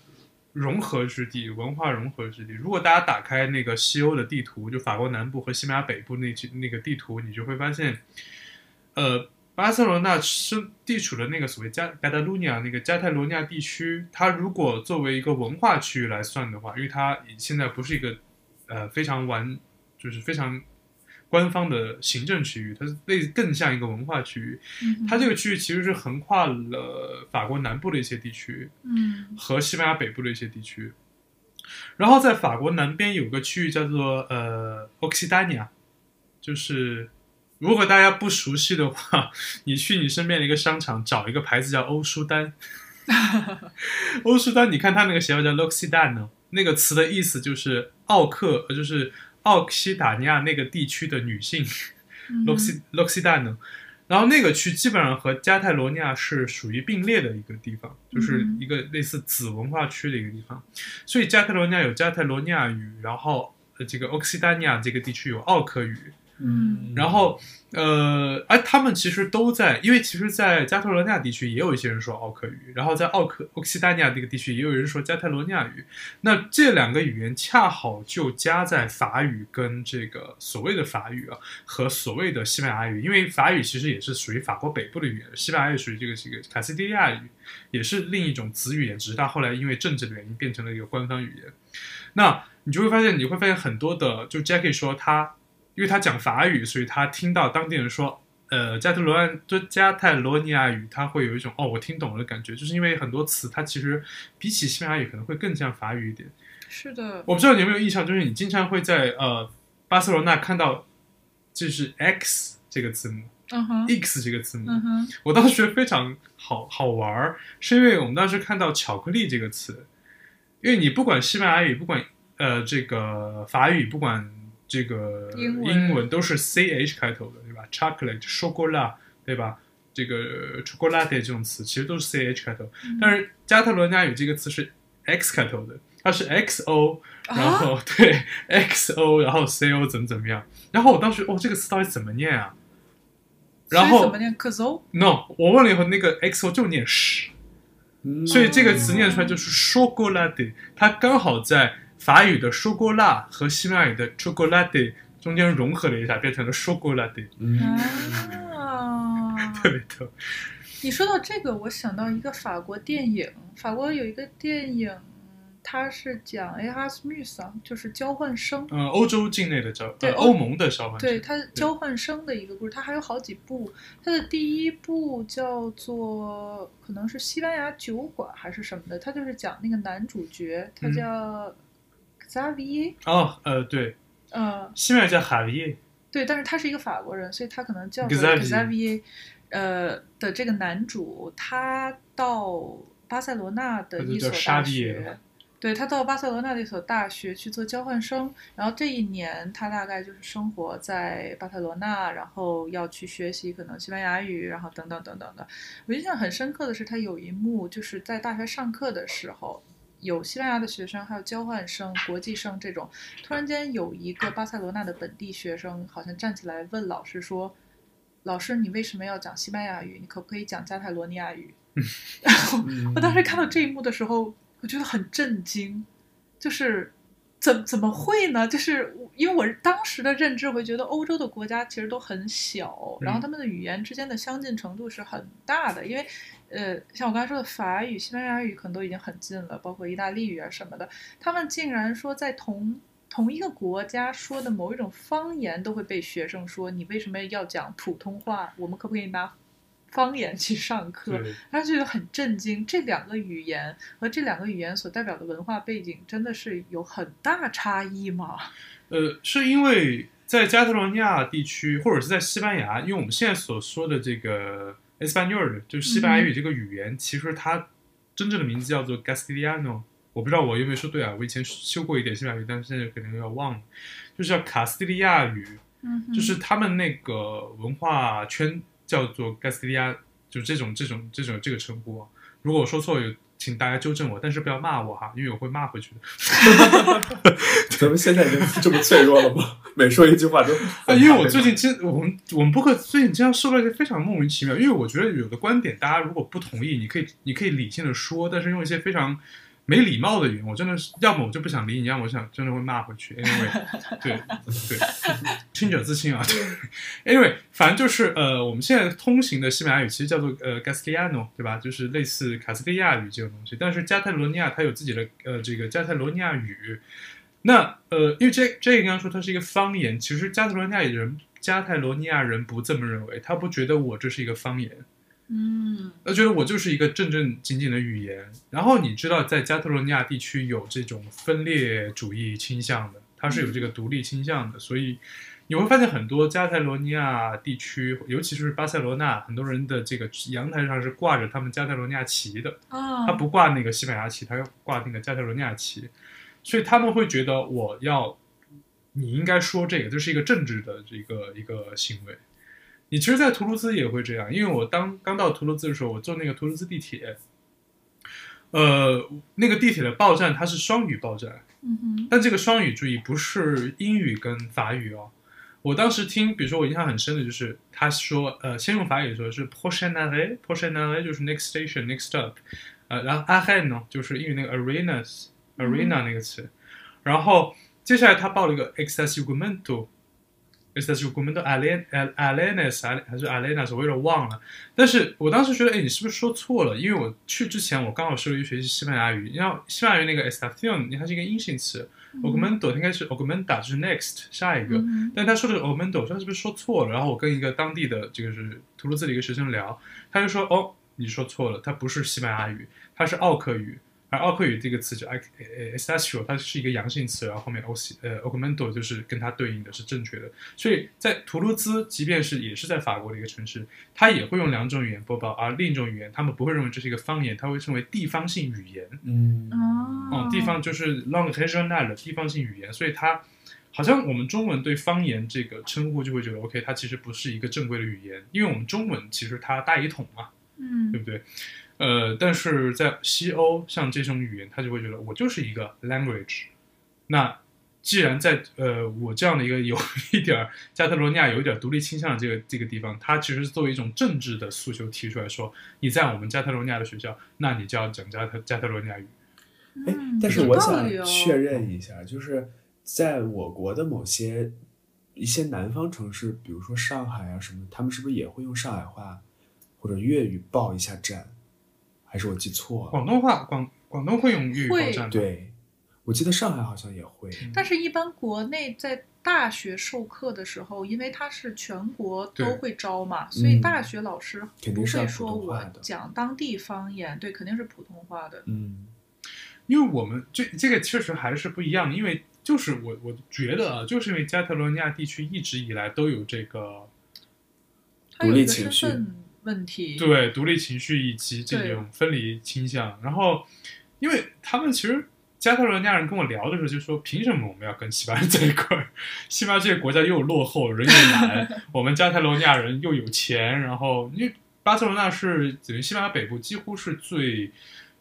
融合之地，文化融合之地。如果大家打开那个西欧的地图，就法国南部和西班牙北部那几那个地图，你就会发现，呃，巴塞罗那是地处的那个所谓加加泰罗尼亚那个加泰罗尼亚地区，它如果作为一个文化区域来算的话，因为它现在不是一个呃非常完，就是非常官方的行政区域，它是类更像一个文化区域。嗯它这个区域其实是横跨了法国南部的一些地区嗯和西班牙北部的一些地区。然后在法国南边有个区域叫做呃 Occitania，就是如果大家不熟悉的话，*laughs* 你去你身边的一个商场找一个牌子叫欧舒丹，*laughs* 欧舒丹，你看它那个鞋号叫 L'Occitane，那个词的意思就是奥克，呃就是奥克西达尼亚那个地区的女性。嗯 L'Occ L'Occitane，然后那个区基本上和加泰罗尼亚是属于并列的一个地方，就是一个类似子文化区的一个地方。所以加泰罗尼亚有加泰罗尼亚语，然后呃这个 Occitania 这个地区有奥克语，嗯然后呃，哎，他们其实都在，因为其实，在加泰罗尼亚地区也有一些人说奥克语，然后在奥克奥克西达尼亚这个地区也有人说加泰罗尼亚语。那这两个语言恰好就夹在法语跟这个所谓的法语啊和所谓的西班牙语，因为法语其实也是属于法国北部的语言，西班牙语属于这个这个卡斯蒂利亚语，也是另一种子语言，只是它后来因为政治的原因变成了一个官方语言。那你就会发现，你会发现很多的，就 Jackie 说他，因为他讲法语，所以他听到当地人说，呃，加泰罗安就加泰罗尼亚语，他会有一种哦，我听懂了的感觉，就是因为很多词它其实比起西班牙语可能会更像法语一点。是的，我不知道你有没有印象，就是你经常会在呃巴塞罗那看到就是 X 这个字母嗯哼，，X 这个字母，嗯哼，我当时觉得非常好好玩儿，是因为我们当时看到巧克力这个词，因为你不管西班牙语，不管呃这个法语，不管这个英文。都是 C H 开头的，对吧？chocolate、chocolate，对吧？这个 chocolate 这种词其实都是 C H 开头，嗯。但是加特罗尼亚语这个词是 X 开头的，它是 X O，然啊，后、*laughs* 对 X O，然后 C O 怎么怎么样，然后我当时哦这个词到底怎么念啊？然后怎么念？K z o no，我问了以后，那个 xo 就念 sh，嗯。所以这个词念出来就是 chocolate，它刚好在法语的 chocolat 和西班牙语的 chocolate 中间融合了一下，变成了 chocolate，嗯啊，*laughs* 特别逗。你说到这个，我想到一个法国电影，法国有一个电影，它是讲 Erasmus，啊就是交换生。嗯，欧洲境内的交，对欧呃欧盟的交换对，生，它交换生的一个故事，它还有好几部。它的第一部叫做可能是西班牙酒馆还是什么的，它就是讲那个男主角，他嗯叫 Xavier，、哦，呃，对，呃，西班牙叫哈维耶，对，但是他是一个法国人，所以他可能叫做 Xavier Xavier，呃的这个男主，他到巴塞罗那的一所大学，对他到巴塞罗那的一所大学去做交换生，然后这一年他大概就是生活在巴塞罗那，然后要去学习可能西班牙语，然后等等等等的。我印象很深刻的是，他有一幕就是在大学上课的时候。有西班牙的学生，还有交换生、国际生这种。突然间有一个巴塞罗那的本地学生，好像站起来问老师说：“老师，你为什么要讲西班牙语？你可不可以讲加泰罗尼亚语？” *laughs* 然后嗯我当时看到这一幕的时候，我觉得很震惊，就是怎怎么会呢？就是因为我当时的认知，我会觉得欧洲的国家其实都很小，然后他们的语言之间的相近程度是很大的，因为。呃，像我刚才说的法语、西班牙语可能都已经很近了，包括意大利语啊什么的，他们竟然说在同同一个国家说的某一种方言都会被学生说你为什么要讲普通话？我们可不可以拿方言去上课？他就觉得很震惊，这两个语言和这两个语言所代表的文化背景真的是有很大差异吗？*laughs* 呃，是因为在加泰罗尼亚地区，或者是在西班牙，因为我们现在所说的这个 Espanol，就是西班牙语这个语言，其实它真正的名字叫做 Castellano。我不知道我有没有说对啊，我以前修过一点西班牙语，但是现在可能有点忘了，就是叫卡斯蒂利亚语，嗯，就是他们那个文化圈叫做 Castilla，就这种这种这种这个称呼啊。如果我说错，有请大家纠正我，但是不要骂我哈，因为我会骂回去的。*laughs* 咱们现在已经这么脆弱了吗？*laughs* 每说一句话都啊，因为我最近经我们我们播客最近经常受到一些非常莫名其妙，因为我觉得有的观点大家如果不同意，你可以你可以理性的说，但是用一些非常没礼貌的语言，我真的是要么我就不想理你，要么我想真的会骂回去。Anyway，对 *laughs* 对，清者自清啊。对 *laughs* Anyway，反正就是呃，我们现在通行的西班牙语其实叫做呃 Castellano，对吧？就是类似卡斯蒂亚语这种东西，但是加泰罗尼亚它有自己的呃这个加泰罗尼亚语。那呃，因为这这个刚刚说它是一个方言，其实加泰罗尼亚人加泰罗尼亚人不这么认为，他不觉得我这是一个方言，嗯他觉得我就是一个正正经经的语言。然后你知道，在加泰罗尼亚地区有这种分裂主义倾向的，它是有这个独立倾向的，所以你会发现很多加泰罗尼亚地区，尤其是巴塞罗那，很多人的这个阳台上是挂着他们加泰罗尼亚旗的。啊，他不挂那个西班牙旗，他要挂那个加泰罗尼亚旗，所以他们会觉得我要，你应该说这个，这是一个政治的这个一个行为。你其实，在图卢兹也会这样，因为我当刚到图卢兹的时候，我坐那个图卢兹地铁，呃，那个地铁的报站它是双语报站，嗯哼，但这个双语注意不是英语跟法语哦。我当时听，比如说我印象很深的就是他说，呃，先用法语说是 prochain arrêt，prochain arrêt 就是 next station next stop，呃，然后 arrêt 呢就是英语那个 arenas 嗯 arena 那个词，然后接下来他报了一个 estacionamiento。Estacionamiento alen alenes 还是 alenas，我有点忘了。但是我当时觉得，哎，你是不是说错了？因为我去之前，我刚好是为学习西班牙语，然后西班牙语那个 estación 它是一个阴性词，augmento 应该是 augmenta，就是 next 下一个，嗯但他说的是 augmento，我说他是不是说错了？然后我跟一个当地的这个是图卢兹的一个学生聊，他就说哦，你说错了，它不是西班牙语，它是奥克语。而奥克语这个词就 e s t a c i o 它是一个阳性词，然后后面 o 呃 augmento 就是跟它对应的是正确的。所以在图卢兹，即便是也是在法国的一个城市，它也会用两种语言播报，而另一种语言他们不会认为这是一个方言，它会称为地方性语言。嗯哦嗯，地方就是 langue régionale 的地方性语言，所以它好像我们中文对方言这个称呼就会觉得 OK，它其实不是一个正规的语言，因为我们中文其实它大一统嘛，嗯对不对？呃，但是在西欧，像这种语言，他就会觉得我就是一个 language，那既然在呃我这样的一个有一点儿加泰罗尼亚有一点儿独立倾向的这个这个地方，它其实是作为一种政治的诉求提出来说，你在我们加泰罗尼亚的学校，那你就要讲加泰加泰罗尼亚语。哎嗯，但是我想确认一下，就是在我国的某些一些南方城市，比如说上海啊什么，他们是不是也会用上海话或者粤语报一下站？还是我记错了？广东话广广东会用粤语报站的，对，我记得上海好像也会。但是，一般国内在大学授课的时候，因为它是全国都会招嘛，所以嗯大学老师不肯定是要普会说我讲当地方言，对，肯定是普通话的。嗯因为我们这这个确实还是不一样，因为就是我我觉得啊，就是因为加泰罗尼亚地区一直以来都有这个它有一个独立情绪身份问题，对独立情绪以及这种分离倾向。然后，因为他们其实加泰罗尼亚人跟我聊的时候就说，凭什么我们要跟西班牙在一块儿？*laughs* 西班牙这个国家又落后，人又懒，*laughs* 我们加泰罗尼亚人又有钱，然后因为巴塞罗那是等于西班牙北部几乎是最。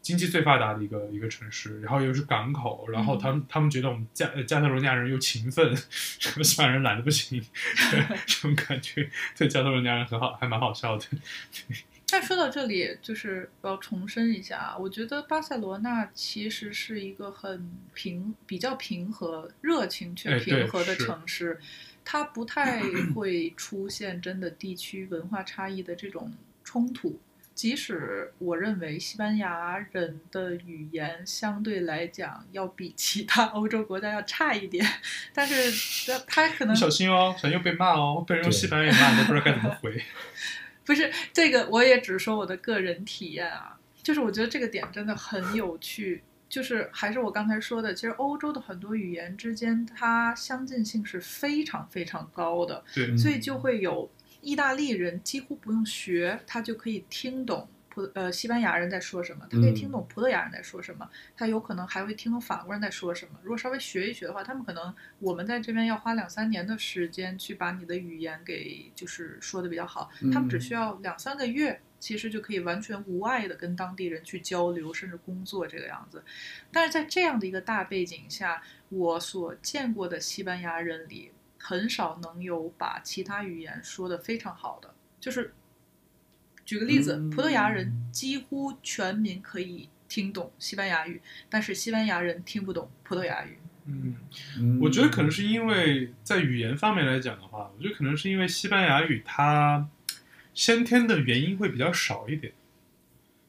经济最发达的一个一个城市，然后又是港口，然后他们、他们觉得我们加呃加泰罗尼亚人又勤奋，*laughs* 什么西班牙人懒得不行，*laughs* 这种感觉对加泰罗尼亚人很好，还蛮好笑的。*laughs* 但说到这里，就是我要重申一下啊，我觉得巴塞罗那其实是一个很平、比较平和、热情却平和的城市，它不太会出现真的地区文化差异的这种冲突。即使我认为西班牙人的语言相对来讲要比其他欧洲国家要差一点，但是他可能小心哦，小心又被骂哦，被人用西班牙语骂，你都不知道该怎么回。*laughs* 不是这个，我也只说我的个人体验啊，就是我觉得这个点真的很有趣。就是还是我刚才说的，其实欧洲的很多语言之间，它相近性是非常非常高的，对，所以就会有意大利人几乎不用学，他就可以听懂葡呃西班牙人在说什么，他可以听懂葡萄牙人在说什么，他有可能还会听懂法国人在说什么。如果稍微学一学的话，他们可能我们在这边要花两三年的时间去把你的语言给就是说的比较好，他们只需要两三个月。其实就可以完全无碍的跟当地人去交流，甚至工作这个样子。但是在这样的一个大背景下，我所见过的西班牙人里，很少能有把其他语言说的非常好的。就是举个例子，嗯葡萄牙人几乎全民可以听懂西班牙语，但是西班牙人听不懂葡萄牙语。嗯，嗯我觉得可能是因为在语言方面来讲的话，我觉得可能是因为西班牙语它先天的元音会比较少一点，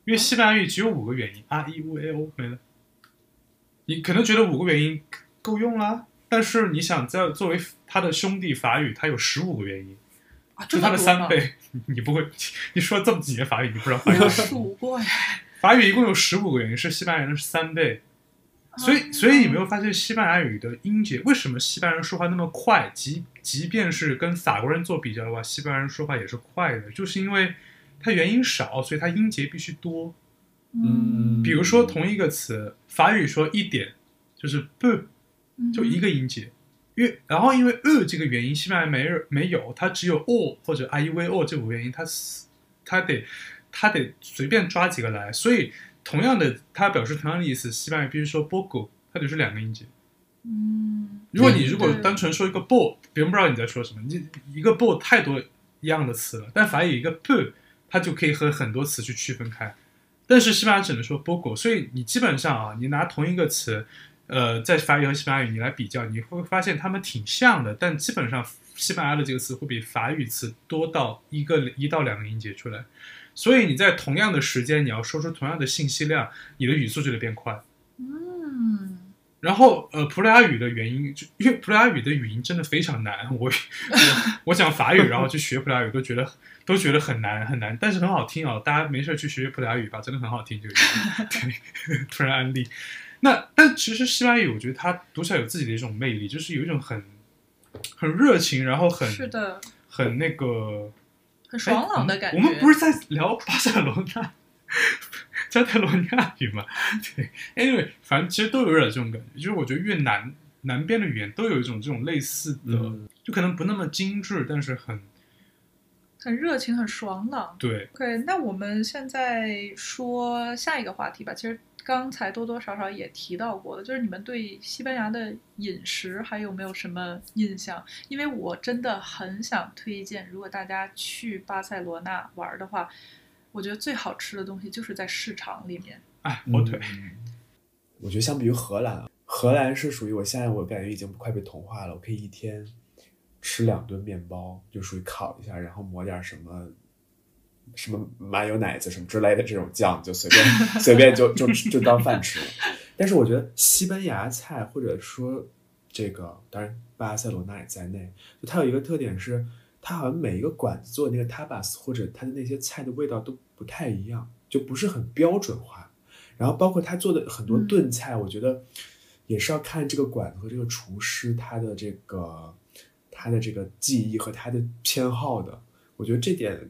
因为西班牙语只有五个元音，r、e、u、a、o 没了。你可能觉得五个元音够用啦，但是你想在作为他的兄弟法语，它有十五个元音，啊，这就他的？三倍。*laughs* 你不会，*laughs* 你说了这么几年法语，你不知道法语没有数过呀。法语一共有十五个元音，是西班牙人的三倍。所以，所以你没有发现西班牙语的音节为什么西班牙人说话那么快？即即便是跟法国人做比较的话，西班牙人说话也是快的，就是因为它元音少，所以它音节必须多。嗯比如说同一个词，法语说一点就是不，嗯就一个音节。因为然后因为呃这个原因西班牙没没有，它只有 o 或者 i u v o 这五个元音，它它得它得随便抓几个来，所以同样的它表示同样的意思，西班牙必须说 bogo，它得是两个音节。嗯，如果你如果单纯说一个 bo，别人不知道你在说什么，你一个 bo 太多一样的词了，但法语一个 bu，它就可以和很多词去区分开。但是西班牙只能说 bogo，所以你基本上啊，你拿同一个词，呃，在法语和西班牙语你来比较，你会发现它们挺像的，但基本上西班牙的这个词会比法语词多到一个一到两个音节出来。所以你在同样的时间，你要说出同样的信息量，你的语速就得变快。嗯，然后呃，葡萄牙语的原因，就因为葡萄牙语的语音真的非常难，我我我讲法语，然后去学葡萄牙语都觉得都觉得很难很难，但是很好听啊！大家没事去学学葡萄牙语吧，真的很好听这个 *laughs* 突然安利。那但其实西班牙语，我觉得它读起来有自己的一种魅力，就是有一种很很热情，然后很是的，很那个很爽朗的感觉。哎我们我们不是在聊巴塞罗那、*laughs* 加泰罗尼亚语吗？对，anyway，反正其实都有点这种感觉，就是我觉得越南南边的语言都有一种这种类似的，嗯就可能不那么精致，但是很很热情，很爽朗。对，OK，那我们现在说下一个话题吧。其实刚才多多少少也提到过的，就是你们对西班牙的饮食还有没有什么印象？因为我真的很想推荐，如果大家去巴塞罗那玩的话，我觉得最好吃的东西就是在市场里面。哎，火腿。嗯我觉得相比于荷兰啊，荷兰是属于我现在我感觉已经快被同化了，我可以一天吃两顿面包，就属于烤一下，然后抹点什么什么麻油奶子什么之类的这种酱，就随便随便就就就当饭吃。但是我觉得西班牙菜或者说这个，当然巴塞罗那也在内，就它有一个特点是，它好像每一个馆子做那个 tapas 或者它的那些菜的味道都不太一样，就不是很标准化。然后包括他做的很多炖菜，我觉得也是要看这个馆子和这个厨师他的这个他的这个技艺和他的偏好的。我觉得这点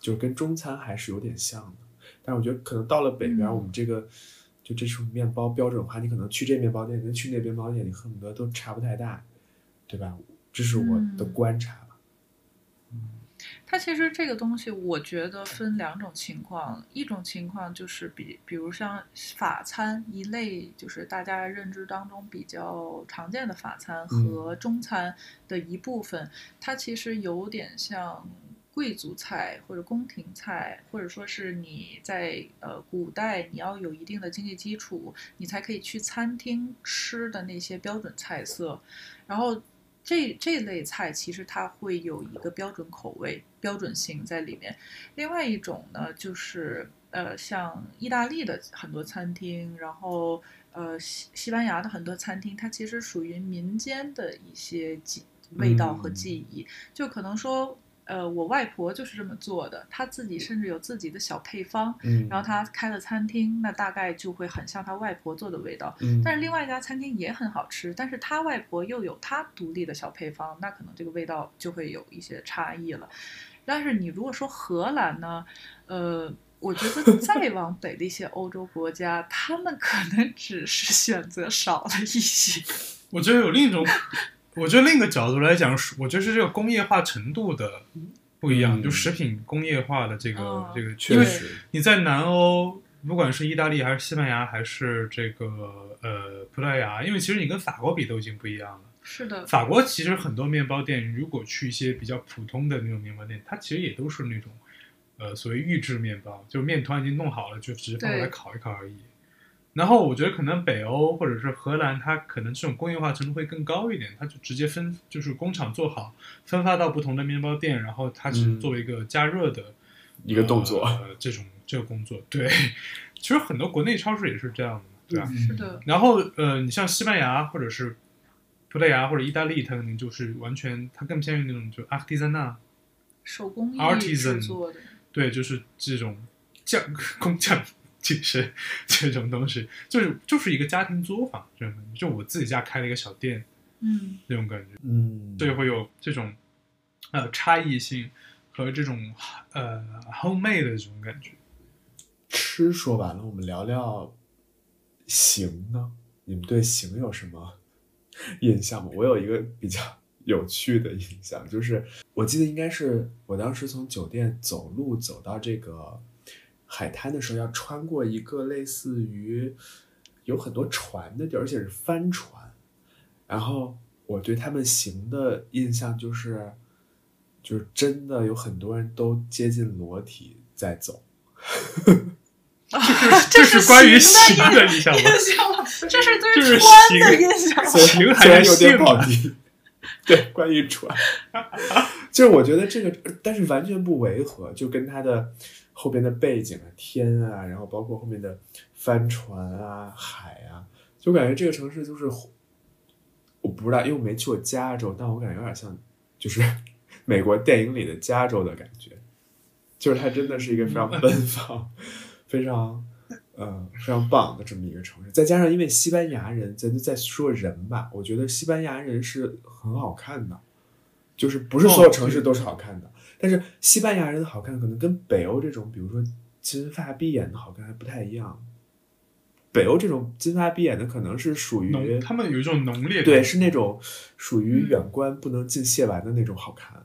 就是跟中餐还是有点像的。但是我觉得可能到了北边，嗯我们这个就这种面包标准化，你可能去这面包店跟去那面包店，你恨不得都差不太大，对吧？这是我的嗯观察吧。它其实这个东西，我觉得分两种情况，一种情况就是比，比如像法餐一类，就是大家认知当中比较常见的法餐和中餐的一部分，它其实有点像贵族菜或者宫廷菜，或者说是你在呃古代你要有一定的经济基础，你才可以去餐厅吃的那些标准菜色，然后。这这类菜其实它会有一个标准口味、标准性在里面。另外一种呢，就是呃，像意大利的很多餐厅，然后呃西西班牙的很多餐厅，它其实属于民间的一些记味道和记忆，就可能说。呃，我外婆就是这么做的，她自己甚至有自己的小配方，嗯，然后她开了餐厅，那大概就会很像她外婆做的味道。嗯，但是另外一家餐厅也很好吃，但是她外婆又有她独立的小配方，那可能这个味道就会有一些差异了。但是你如果说荷兰呢，呃，我觉得再往北的一些欧洲国家，他们可能只是选择少了一些。*laughs* 我觉得有另一种，我觉得另一个角度来讲，是我觉得是这个工业化程度的不一样，嗯就食品工业化的这个、哦这个，因为确实，你在南欧，不管是意大利还是西班牙，还是这个呃葡萄牙，因为其实你跟法国比都已经不一样了。是的，法国其实很多面包店，如果去一些比较普通的那种面包店，它其实也都是那种呃所谓预制面包，就是面团已经弄好了，就只是放过来烤一烤而已。然后我觉得可能北欧或者是荷兰，它可能这种工业化程度会更高一点，它就直接分就是工厂做好，分发到不同的面包店，然后它只是嗯。作为一个加热的、一个动作呃，这种这个工作。对，其实很多国内超市也是这样的，对吧？嗯是的，然后呃，你像西班牙或者是葡萄牙或者意大利，它可能就是完全它更偏于那种就 artisanal，手工艺 Artisan 制作的，对，就是这种匠工匠精神这种东西，就是就是一个家庭作坊这种感觉，就我自己家开了一个小店嗯，这种感觉，嗯，所以会有这种呃差异性和这种呃 homemade 的这种感觉。吃说完了，我们聊聊行呢？你们对行有什么印象吗？我有一个比较有趣的印象，就是我记得应该是我当时从酒店走路走到这个海滩的时候，要穿过一个类似于有很多船的地儿，而且是帆船。然后我对他们行的印象就是，就是真的有很多人都接近裸体在走。*laughs* 这是这是关于行行的印象吗？这是对这是穿的行印象吗。行还是有点跑题，对，关于船，*laughs* 就是我觉得这个，但是完全不违和，就跟他的后边的背景啊、天啊，然后包括后面的帆船啊、海啊，就感觉这个城市就是，我不知道，因为我没去过加州，但我感觉有点像，就是 *laughs* 美国电影里的加州的感觉，就是它真的是一个非常奔放、非常。嗯，非常棒的这么一个城市，再加上因为西班牙人，咱就再说人吧，我觉得西班牙人是很好看的，就是不是所有城市都是好看的，但是西班牙人的好看可能跟北欧这种，比如说金发碧眼的好看还不太一样。北欧这种金发碧眼的可能是属于，他们有一种浓烈对，是那种属于远观不能近亵玩的那种好看，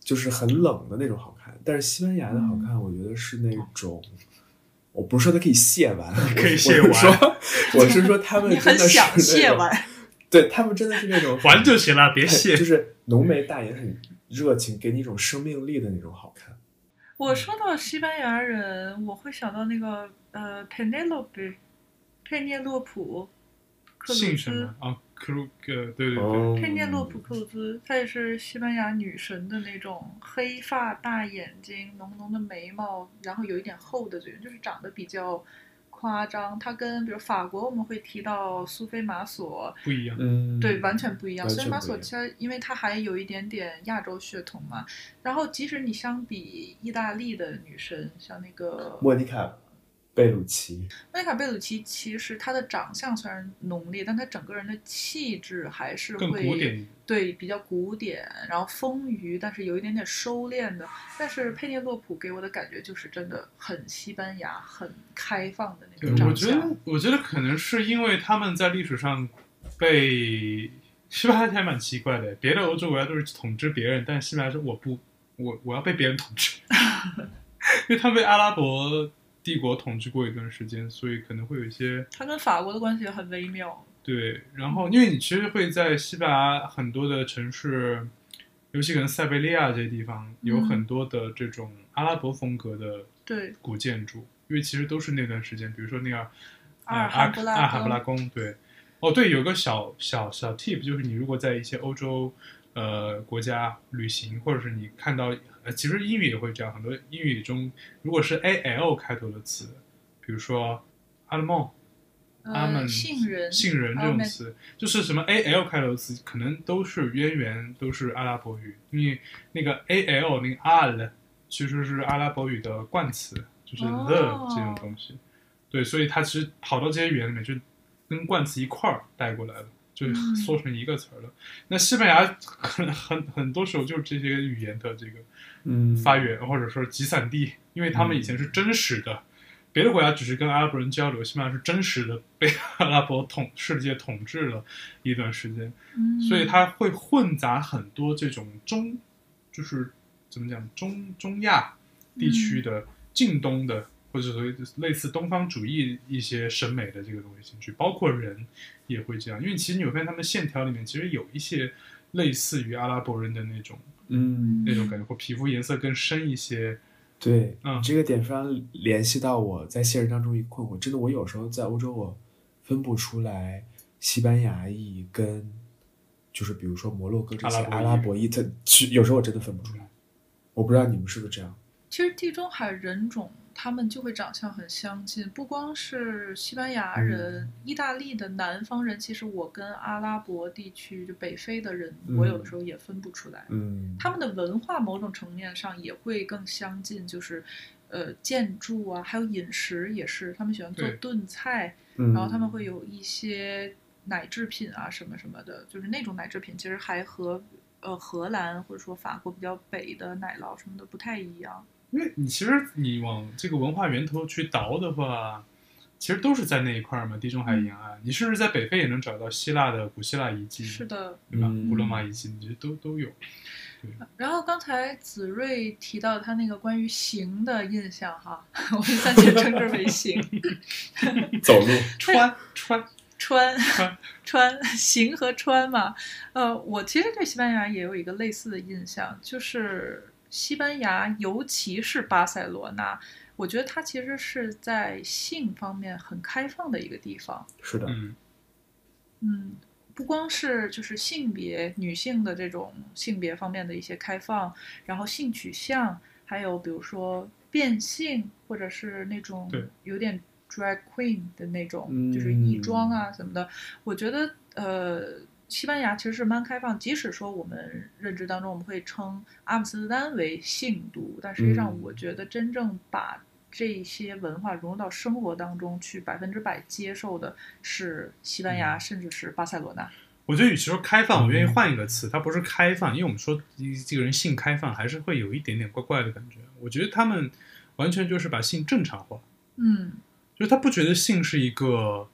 就是很冷的那种好看。但是西班牙的好看，我觉得是那种我不是说它可以卸完，*laughs* 可以我卸完我是说，*laughs* 我是说他们真的是很想那种卸完，对他们真的是那种玩就行了，别卸就。是浓眉大眼，很热情，给你一种生命力的那种好看。我说到西班牙人，我会想到那个呃，Penelope，佩涅洛普，克鲁姓什兹么，啊？克鲁呃，对对对，哦佩涅洛普克鲁兹，她也是西班牙女神的那种黑发、大眼睛、浓浓的眉毛，然后有一点厚的嘴，就是长得比较夸张。它跟比如法国我们会提到苏菲玛索，不一样。嗯，对，完全不一样。苏菲玛索其实因为它还有一点点亚洲血统嘛，然后即使你相比意大利的女生，像那个莫妮卡贝鲁奇，莫妮卡贝鲁奇，其实她的长相虽然浓烈，但她整个人的气质还是更会古典对，比较古典，然后丰腴，但是有一点点收敛的。但是佩涅洛普给我的感觉就是真的很西班牙，很开放的那对种，我觉。得，我觉得可能是因为他们在历史上被西班牙还蛮奇怪的，别的欧洲国家都是统治别人，但西班牙说我不，我我要被别人统治，*laughs* 因为他们被阿拉伯帝国统治过一段时间，所以可能会有一些他跟法国的关系也很微妙。对。然后，因为你其实会在西班牙很多的城市，尤其可能塞维利亚这些地方，有嗯很多的这种阿拉伯风格的对，古建筑，因为其实都是那段时间，比如说那个阿尔呃罕布拉阿尔罕布拉宫，对，哦对，有个小小小 tip，就是你如果在一些欧洲呃国家旅行，或者是你看到呃，其实英语也会这样，很多英语中如果是 a l 开头的词，比如说阿勒曼。阿呃，们杏仁，杏仁这种词，就是什么 A L 开头的词，可能都是渊源都是阿拉伯语，因为那个 A L 那个 al 其实是阿拉伯语的冠词，就是 the 哦这种东西。对，所以它其实跑到这些语言里面，就跟冠词一块儿带过来了，就嗯。缩成一个词儿了。那西班牙很很很多时候就是这些语言的这个嗯，发源或者说集散地，因为他们以前是真实的，别的国家只是跟阿拉伯人交流，西班牙是真实的被阿拉伯统世界统治了一段时间，嗯。所以它会混杂很多这种中，就是怎么讲中中亚地区的近东的。或者说类似东方主义一些审美的这个东西进去，包括人也会这样，因为其实你会发现他们线条里面其实有一些类似于阿拉伯人的那种嗯，那种感觉，或皮肤颜色更深一些，对，嗯你这个点非常联系到我在现实当中一个困惑。真的，我有时候在欧洲，我分不出来西班牙裔跟就是比如说摩洛哥这些阿拉伯裔阿拉伯裔，它有时候我真的分不出来。我不知道你们是不是这样。其实地中海人种他们就会长相很相近，不光是西班牙人、嗯意大利的南方人，其实我跟阿拉伯地区就北非的人，嗯。我有的时候也分不出来。嗯，他们的文化某种层面上也会更相近，就是呃建筑啊，还有饮食也是，他们喜欢做炖菜，嗯，然后他们会有一些奶制品啊什么什么的，就是那种奶制品其实还和呃荷兰或者说法国比较北的奶酪什么的不太一样。因为你其实你往这个文化源头去倒的话，其实都是在那一块儿嘛，地中海沿岸。你甚至在北非也能找到希腊的古希腊遗迹，是的，对吧？嗯古罗马遗迹，这些都都有。*laughs* 然后刚才子睿提到他那个关于行的印象哈，*laughs* 我们暂且称之为行。*laughs* 走路，穿穿穿穿穿行和穿嘛，呃，我其实对西班牙也有一个类似的印象，就是西班牙，尤其是巴塞罗那，我觉得它其实是在性方面很开放的一个地方。是的，嗯，嗯，不光是就是性别女性的这种性别方面的一些开放，然后性取向，还有比如说变性，或者是那种有点 drag queen 的那种，嗯就是异装啊什么的。我觉得呃，西班牙其实是蛮开放，即使说我们认知当中我们会称阿姆斯特丹为性都，但实际上嗯我觉得真正把这些文化融入到生活当中去，百分之百接受的是西班牙，嗯甚至是巴塞罗那。我觉得与其说开放，我愿意嗯换一个词，它不是开放，因为我们说这个人性开放，还是会有一点点怪怪的感觉。我觉得他们完全就是把性正常化，嗯就是他不觉得性是一个，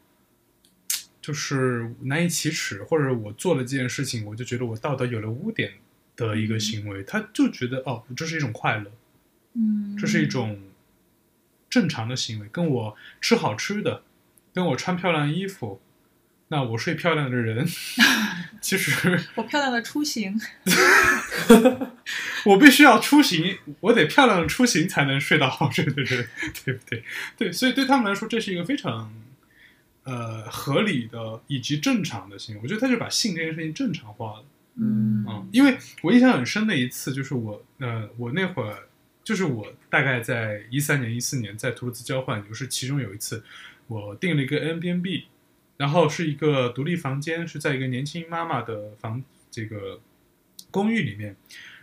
就是难以启齿，或者我做了这件事情，我就觉得我道德有了污点的一个行为，他就觉得哦，这是一种快乐，嗯，这是一种正常的行为，跟我吃好吃的，跟我穿漂亮衣服，那我睡漂亮的人，*laughs* 其实我漂亮的出行，*laughs* *laughs* 我必须要出行，我得漂亮的出行才能睡到好睡的人，对不对？对，所以对他们来说，这是一个非常呃合理的以及正常的行为。我觉得他就把性这件事情正常化了。嗯嗯，因为我印象很深的一次，就是我呃，我那会儿就是我大概在一三年、一四年在图卢兹交换，就是其中有一次我订了一个 n b n b 然后是一个独立房间，是在一个年轻妈妈的房这个公寓里面。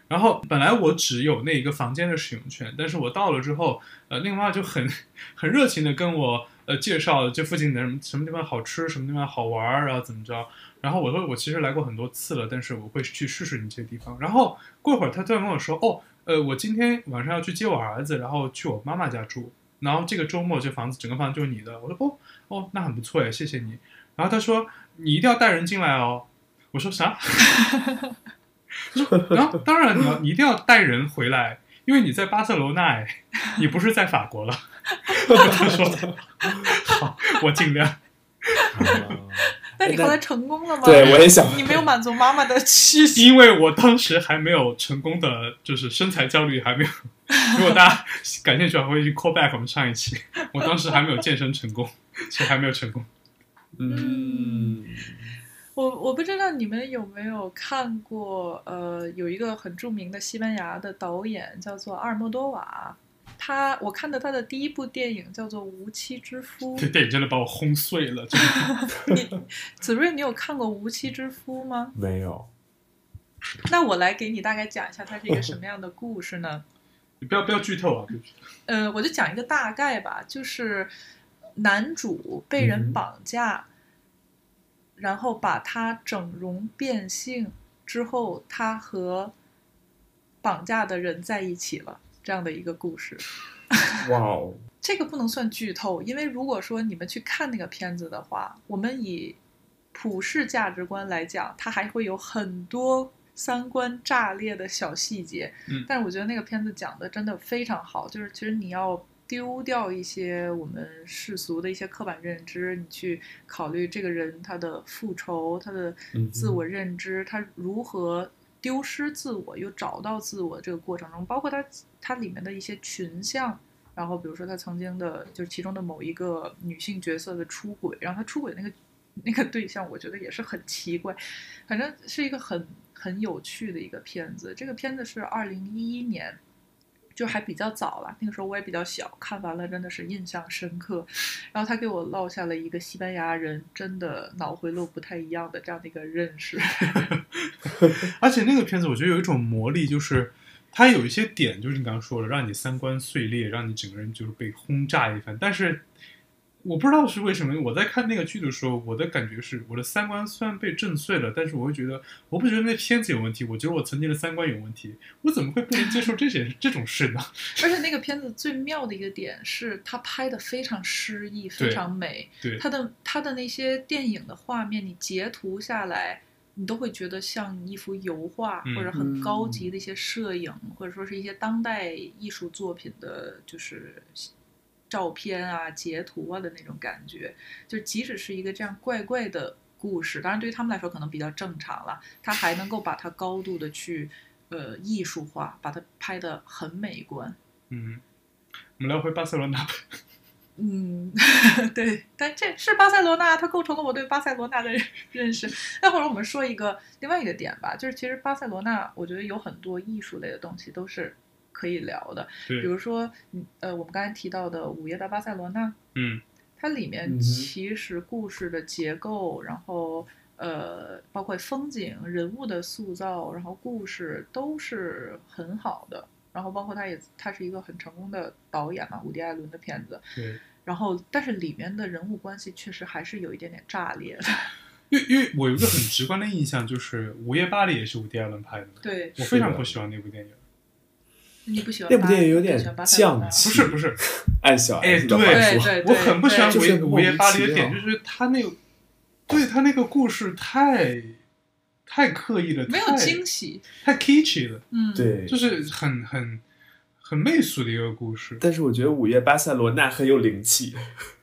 然后本来我只有那一个房间的使用权，但是我到了之后，呃，那个妈妈就很 *laughs* 很热情的跟我呃介绍这附近的什么什么地方好吃，什么地方好玩儿啊，怎么着。然后我说我其实来过很多次了，但是我会去试试你这些地方。然后过会儿他突然跟我说，哦，呃，我今天晚上要去接我儿子，然后去我妈妈家住。然后这个周末这房子整个房子就是你的。我说哦哦，那很不错哎，谢谢你。然后他说你一定要带人进来哦。我说啥？他说然后当然你要你一定要带人回来，因为你在巴塞罗那哎，你不是在法国了。他 *laughs* 说好，我尽量。啊那你后来成功了吗？对我也想你没有满足妈妈的需求。因为我当时还没有成功的，就是身材焦虑还没有。*laughs* 如果大家感兴趣，还会去 call back 我们上一期。我当时还没有健身成功，*laughs* 所以还没有成功。嗯，我我不知道你们有没有看过，呃，有一个很著名的西班牙的导演叫做阿尔莫多瓦，他我看的他的第一部电影叫做《无妻之夫这》。电影真的把我轰碎了，真的。*laughs* *laughs* 你子睿，你有看过《无妻之夫》吗？没有，那我来给你大概讲一下它是一个什么样的故事呢？*laughs* 你不要不要剧透啊！呃，我就讲一个大概吧，就是男主被人绑架，然后把他整容变性之后，他和绑架的人在一起了，这样的一个故事。*laughs* 哇哦，这个不能算剧透，因为如果说你们去看那个片子的话，我们以普世价值观来讲，它还会有很多三观炸裂的小细节。嗯但是我觉得那个片子讲的真的非常好，就是其实你要丢掉一些我们世俗的一些刻板认知，你去考虑这个人他的复仇、他的嗯自我认知，他如何丢失自我又找到自我这个过程中，包括他他里面的一些群像。然后，比如说他曾经的，就是其中的某一个女性角色的出轨，然后他出轨那个那个对象，我觉得也是很奇怪，反正是一个很很有趣的一个片子。这个片子是二零一一年，就还比较早了，那个时候我也比较小，看完了真的是印象深刻。然后他给我落下了一个西班牙人真的脑回路不太一样的这样的一个认识。*laughs* *laughs* 而且那个片子我觉得有一种魔力，就是它有一些点，就是你刚刚说的，让你三观碎裂，让你整个人就是被轰炸一番。但是我不知道是为什么，我在看那个剧的时候，我的感觉是，我的三观虽然被震碎了，但是我会觉得，我不觉得那片子有问题，我觉得我曾经的三观有问题，我怎么会不能接受这些这种事呢？*laughs* 而且那个片子最妙的一个点是，它拍的非常诗意，非常美。对，它的它的那些电影的画面，你截图下来，你都会觉得像一幅油画，嗯或者很高级的一些摄影，或者说是一些当代艺术作品的，就是照片啊、截图啊的那种感觉。就即使是一个这样怪怪的故事，当然对于他们来说可能比较正常了，他还能够把它高度的去呃艺术化，把它拍得很美观。嗯，我们聊回巴塞罗那吧。*laughs* 嗯，*laughs* 对，但这是巴塞罗那，它构成了我对巴塞罗那的 *laughs* 认识。那或者我们说一个另外一个点吧，就是其实巴塞罗那，我觉得有很多艺术类的东西都是可以聊的，比，如说，嗯呃，我们刚才提到的《午夜的巴塞罗那》，嗯它里面其实故事的结构，然后呃，包括风景、人物的塑造，然后故事都是很好的。然后包括他也，他是一个很成功的导演嘛，伍迪·艾伦的片子。对。然后，但是里面的人物关系确实还是有一点点炸裂的。因为因为我有一个很直观的印象，就是《午夜巴黎》也是伍迪·艾伦拍的，对，我非常不喜欢那部电影。你不喜欢那部电影有点不喜欢巴塞罗那降级不是不是，*laughs* 爱小哎 S 的话对说，对我很不喜欢午夜午夜巴黎的其点，就是他那个，对他那个故事太太刻意了，没有太惊喜。太 kitschy 了，嗯，对，就是很很很媚俗的一个故事。但是我觉得《午夜巴塞罗那》很有灵气。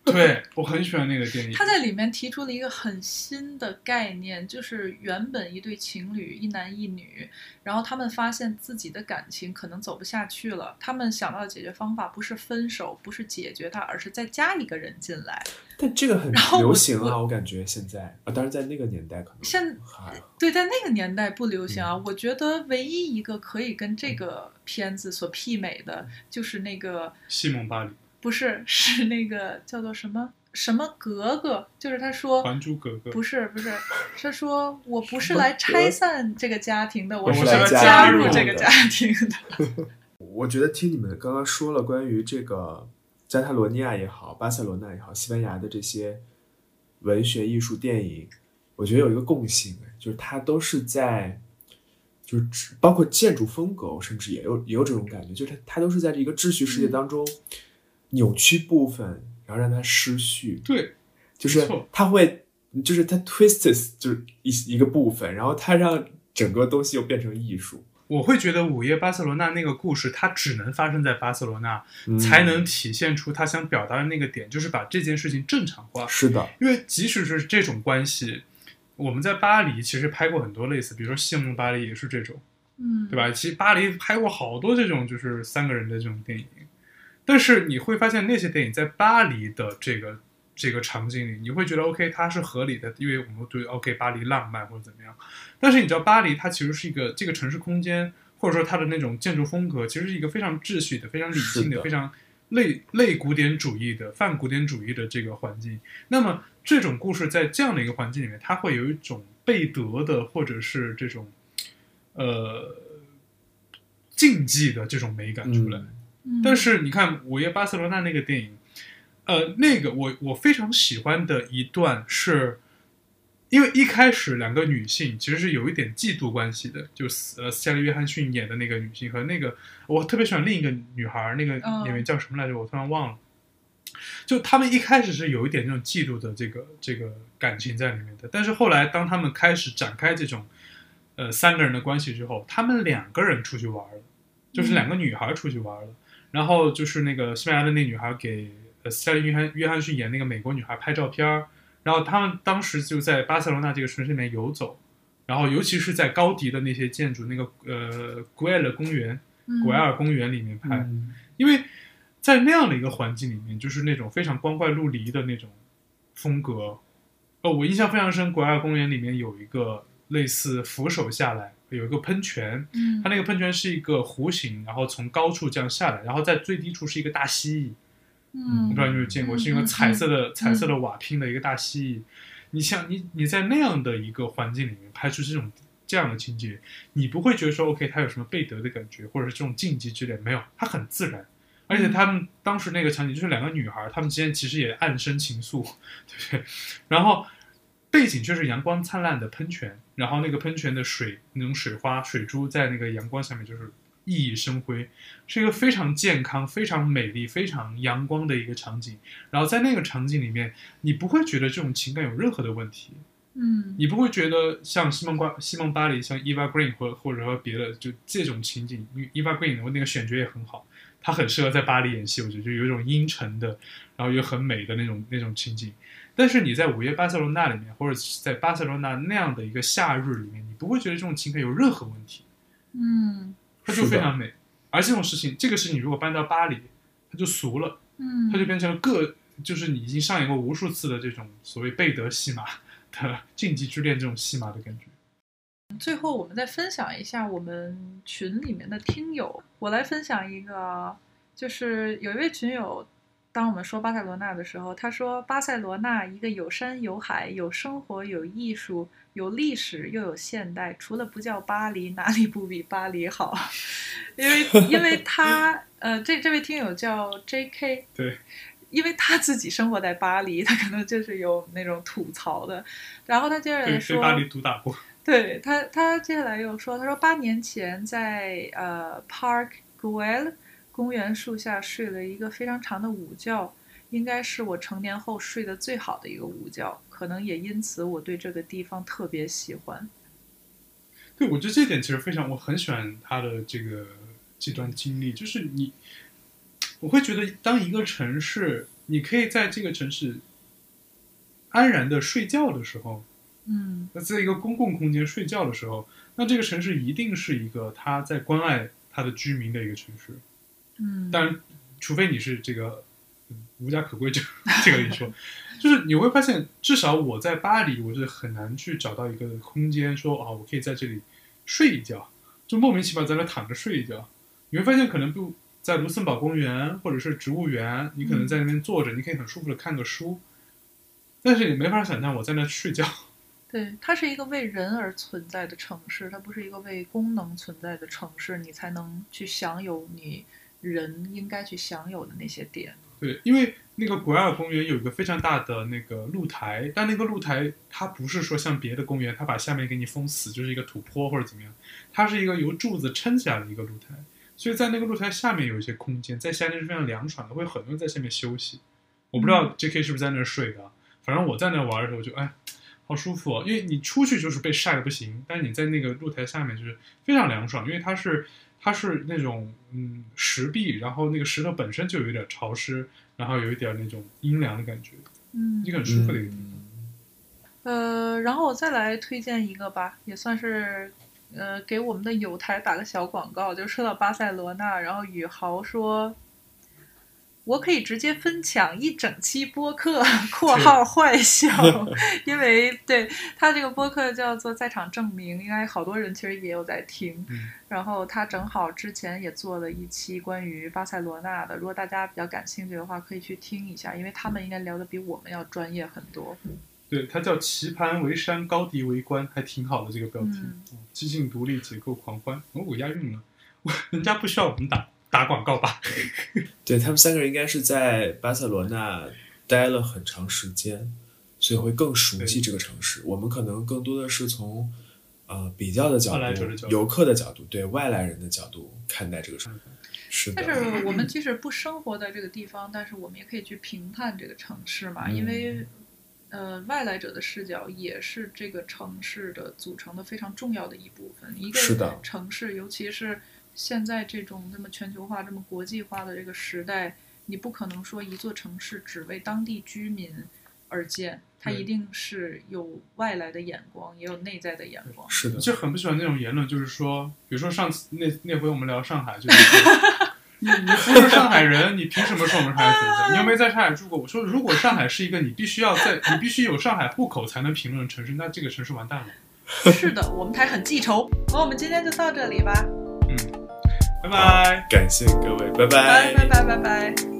*laughs* 对我很喜欢那个电影。他在里面提出了一个很新的概念，就是原本一对情侣，一男一女，然后他们发现自己的感情可能走不下去了，他们想到的解决方法不是分手，不是解决它，而是再加一个人进来。但这个很流行啊，我我感觉现在啊，当然在那个年代可能现还对，在那个年代不流行啊。嗯我觉得唯一一个可以跟这个片子所媲美的，就是那个西蒙巴黎，《不是是那个叫做什么什么格格，就是他说还珠格格》不是不 *laughs* 是，他说我不是来拆散这个家庭的，我是是来来加加入这个家庭的。*laughs* 我觉得听你们刚刚说了关于这个加泰罗尼亚也好，巴塞罗那也好，西班牙的这些文学艺术电影，我觉得有一个共性，哎就是它都是在，就是包括建筑风格，我甚至也有也有这种感觉，就是它它都是在这个秩序世界当中扭曲部分，然后让它失序，对，就是它会，就是它 twists 就是一一个部分，然后它让整个东西又变成艺术，我会觉得《午夜巴塞罗那》那个故事，它只能发生在巴塞罗那，嗯才能体现出他想表达的那个点，就是把这件事情正常化。是的，因为即使是这种关系，我们在巴黎其实拍过很多类似，比如说《西蒙巴黎》也是这种，嗯，对吧？其实巴黎拍过好多这种就是三个人的这种电影，但是你会发现那些电影在巴黎的这个这个场景里，你会觉得 OK 它是合理的，因为我们对 OK 巴黎浪漫或者怎么样。但是你知道巴黎它其实是一个这个城市空间，或者说它的那种建筑风格，其实是一个非常秩序的、非常理性的、的非常类类古典主义的、泛古典主义的这个环境。那么这种故事在这样的一个环境里面，它会有一种贝德的，或者是这种呃禁忌的这种美感出来。嗯嗯但是你看《午夜巴塞罗那》那个电影，呃，那个我我非常喜欢的一段是，因为一开始两个女性其实是有一点嫉妒关系的，就是呃，斯嘉丽·约翰逊演的那个女性和那个我特别喜欢另一个女孩，那个嗯演员叫什么来着？我突然忘了。就他们一开始是有一点那种嫉妒的这个这个感情在里面的，但是后来当他们开始展开这种呃三个人的关系之后，他们两个人出去玩了，就是两个女孩出去玩了，然后就是那个西班牙的那女孩给呃斯嘉丽·约翰约翰逊演那个美国女孩拍照片儿，然后他们当时就在巴塞罗那这个城市里面游走，然后尤其是在高迪的那些建筑，那个呃古埃尔公园、古埃尔公园里面拍，嗯因为在那样的一个环境里面，就是那种非常光怪陆离的那种风格。呃，我印象非常深，古埃尔公园里面有一个类似扶手下来，有一个喷泉，嗯它那个喷泉是一个弧形，然后从高处这样下来，然后在最低处是一个大蜥蜴。嗯，我不知道你有没有见过，嗯是一个彩色的、嗯彩色的瓦拼的一个大蜥蜴。你像你你在那样的一个环境里面拍出这种这样的情节，你不会觉得说 OK 它有什么贝德的感觉，或者是这种禁忌之类，没有，它很自然。而且他们当时那个场景就是两个女孩，她们之间其实也暗生情愫，对不对？*laughs* 然后背景就是阳光灿烂的喷泉，然后那个喷泉的水那种水花水珠在那个阳光下面就是熠熠生辉，是一个非常健康、非常美丽、非常阳光的一个场景。然后在那个场景里面，你不会觉得这种情感有任何的问题，嗯你不会觉得像西蒙瓜西蒙巴黎、像 Eva Green 或或者说别的就这种情景，因为 Eva Green 的那个选角也很好，她很适合在巴黎演戏，我觉得就有一种阴沉的，然后又很美的那种那种情景。但是你在午夜巴塞罗那里面，或者是在巴塞罗那那样的一个夏日里面，你不会觉得这种情感有任何问题，嗯它就非常美。而这种事情，这个事情如果搬到巴黎，它就俗了。嗯，它就变成了各，就是你已经上演过无数次的这种所谓贝德戏码的 *laughs* 禁忌之恋这种戏码的感觉。最后，我们再分享一下我们群里面的听友。我来分享一个，就是有一位群友，当我们说巴塞罗那的时候，他说巴塞罗那一个有山有海、有生活、有艺术、有历史又有现代，除了不叫巴黎，哪里不比巴黎好？*laughs* 因为因为他呃，这这位听友叫 J.K. 对。因为他自己生活在巴黎，他可能就是有那种吐槽的。然后他接着，来说，被巴黎毒打过。对他，他接下来又说，他说八年前在呃 Park Güell 公园树下睡了一个非常长的午觉，应该是我成年后睡得最好的一个午觉，可能也因此我对这个地方特别喜欢。对，我觉得这点其实非常，我很喜欢他的这个这段经历，就是你，我会觉得，当一个城市，你可以在这个城市安然的睡觉的时候，嗯那在一个公共空间睡觉的时候，那这个城市一定是一个他在关爱他的居民的一个城市。嗯，当然，除非你是这个嗯无家可归这 *laughs* 这个一说，就是你会发现，至少我在巴黎，我是很难去找到一个空间说啊，我可以在这里睡一觉，就莫名其妙在那躺着睡一觉。你会发现，可能不在卢森堡公园或者是植物园，你可能在那边坐着，你可以很舒服的看个书，但是你没法想象我在那睡觉。*laughs* 对，它是一个为人而存在的城市，它不是一个为功能存在的城市，你才能去享有你人应该去享有的那些点。对，因为那个古埃尔公园有一个非常大的那个露台，但那个露台它不是说像别的公园，它把下面给你封死，就是一个土坡或者怎么样，它是一个由柱子撑起来的一个露台，所以在那个露台下面有一些空间，在夏天是非常凉爽的，会很多人在下面休息。我不知道 J.K. 是不是在那儿睡的，反正我在那儿玩的时候就哎，好舒服哦，因为你出去就是被晒的不行，但是你在那个露台下面就是非常凉爽，因为它是它是那种嗯石壁，然后那个石头本身就有一点潮湿，然后有一点那种阴凉的感觉，嗯一个很舒服的一个地方。呃，然后我再来推荐一个吧，也算是呃给我们的友台打个小广告。就说到巴塞罗那，然后宇豪说。我可以直接分享一整期播客（ *laughs* 括号坏笑 *laughs* ），因为对他这个播客叫做《在场证明》，应该好多人其实也有在听。嗯然后他正好之前也做了一期关于巴塞罗那的，如果大家比较感兴趣的话，可以去听一下，因为他们应该聊的比我们要专业很多。对，它叫棋盘为山，高迪为官，还挺好的这个标题。激进独立，解构狂欢，哦，我押韵了，我 *laughs* 人家不需要我们打打广告吧？*laughs* 对他们三个人应该是在巴塞罗那待了很长时间，所以会更熟悉这个城市。我们可能更多的是从呃比较的角度、角度游客的角度、对外来人的角度看待这个城市。是的，但是我们即使不生活在这个地方，但是我们也可以去评判这个城市嘛，嗯因为呃外来者的视角也是这个城市的组成的非常重要的一部分。一是的个城市，尤其是现在这种那么全球化、这么国际化的这个时代，你不可能说一座城市只为当地居民而建，它一定是有外来的眼光，也有内在的眼光。是的，就很不喜欢那种言论，就是说，比如说上次那那回我们聊上海，就 *laughs* 是说你你不是上海人，你凭什么说我们上海存在？你又没在上海住过。我说，如果上海是一个你必须要在你必须有上海户口才能评论的城市，那这个城市完蛋了。*laughs* 是的，我们台很记仇。好我们今天就到这里吧，拜拜。感谢各位，拜拜拜拜拜拜。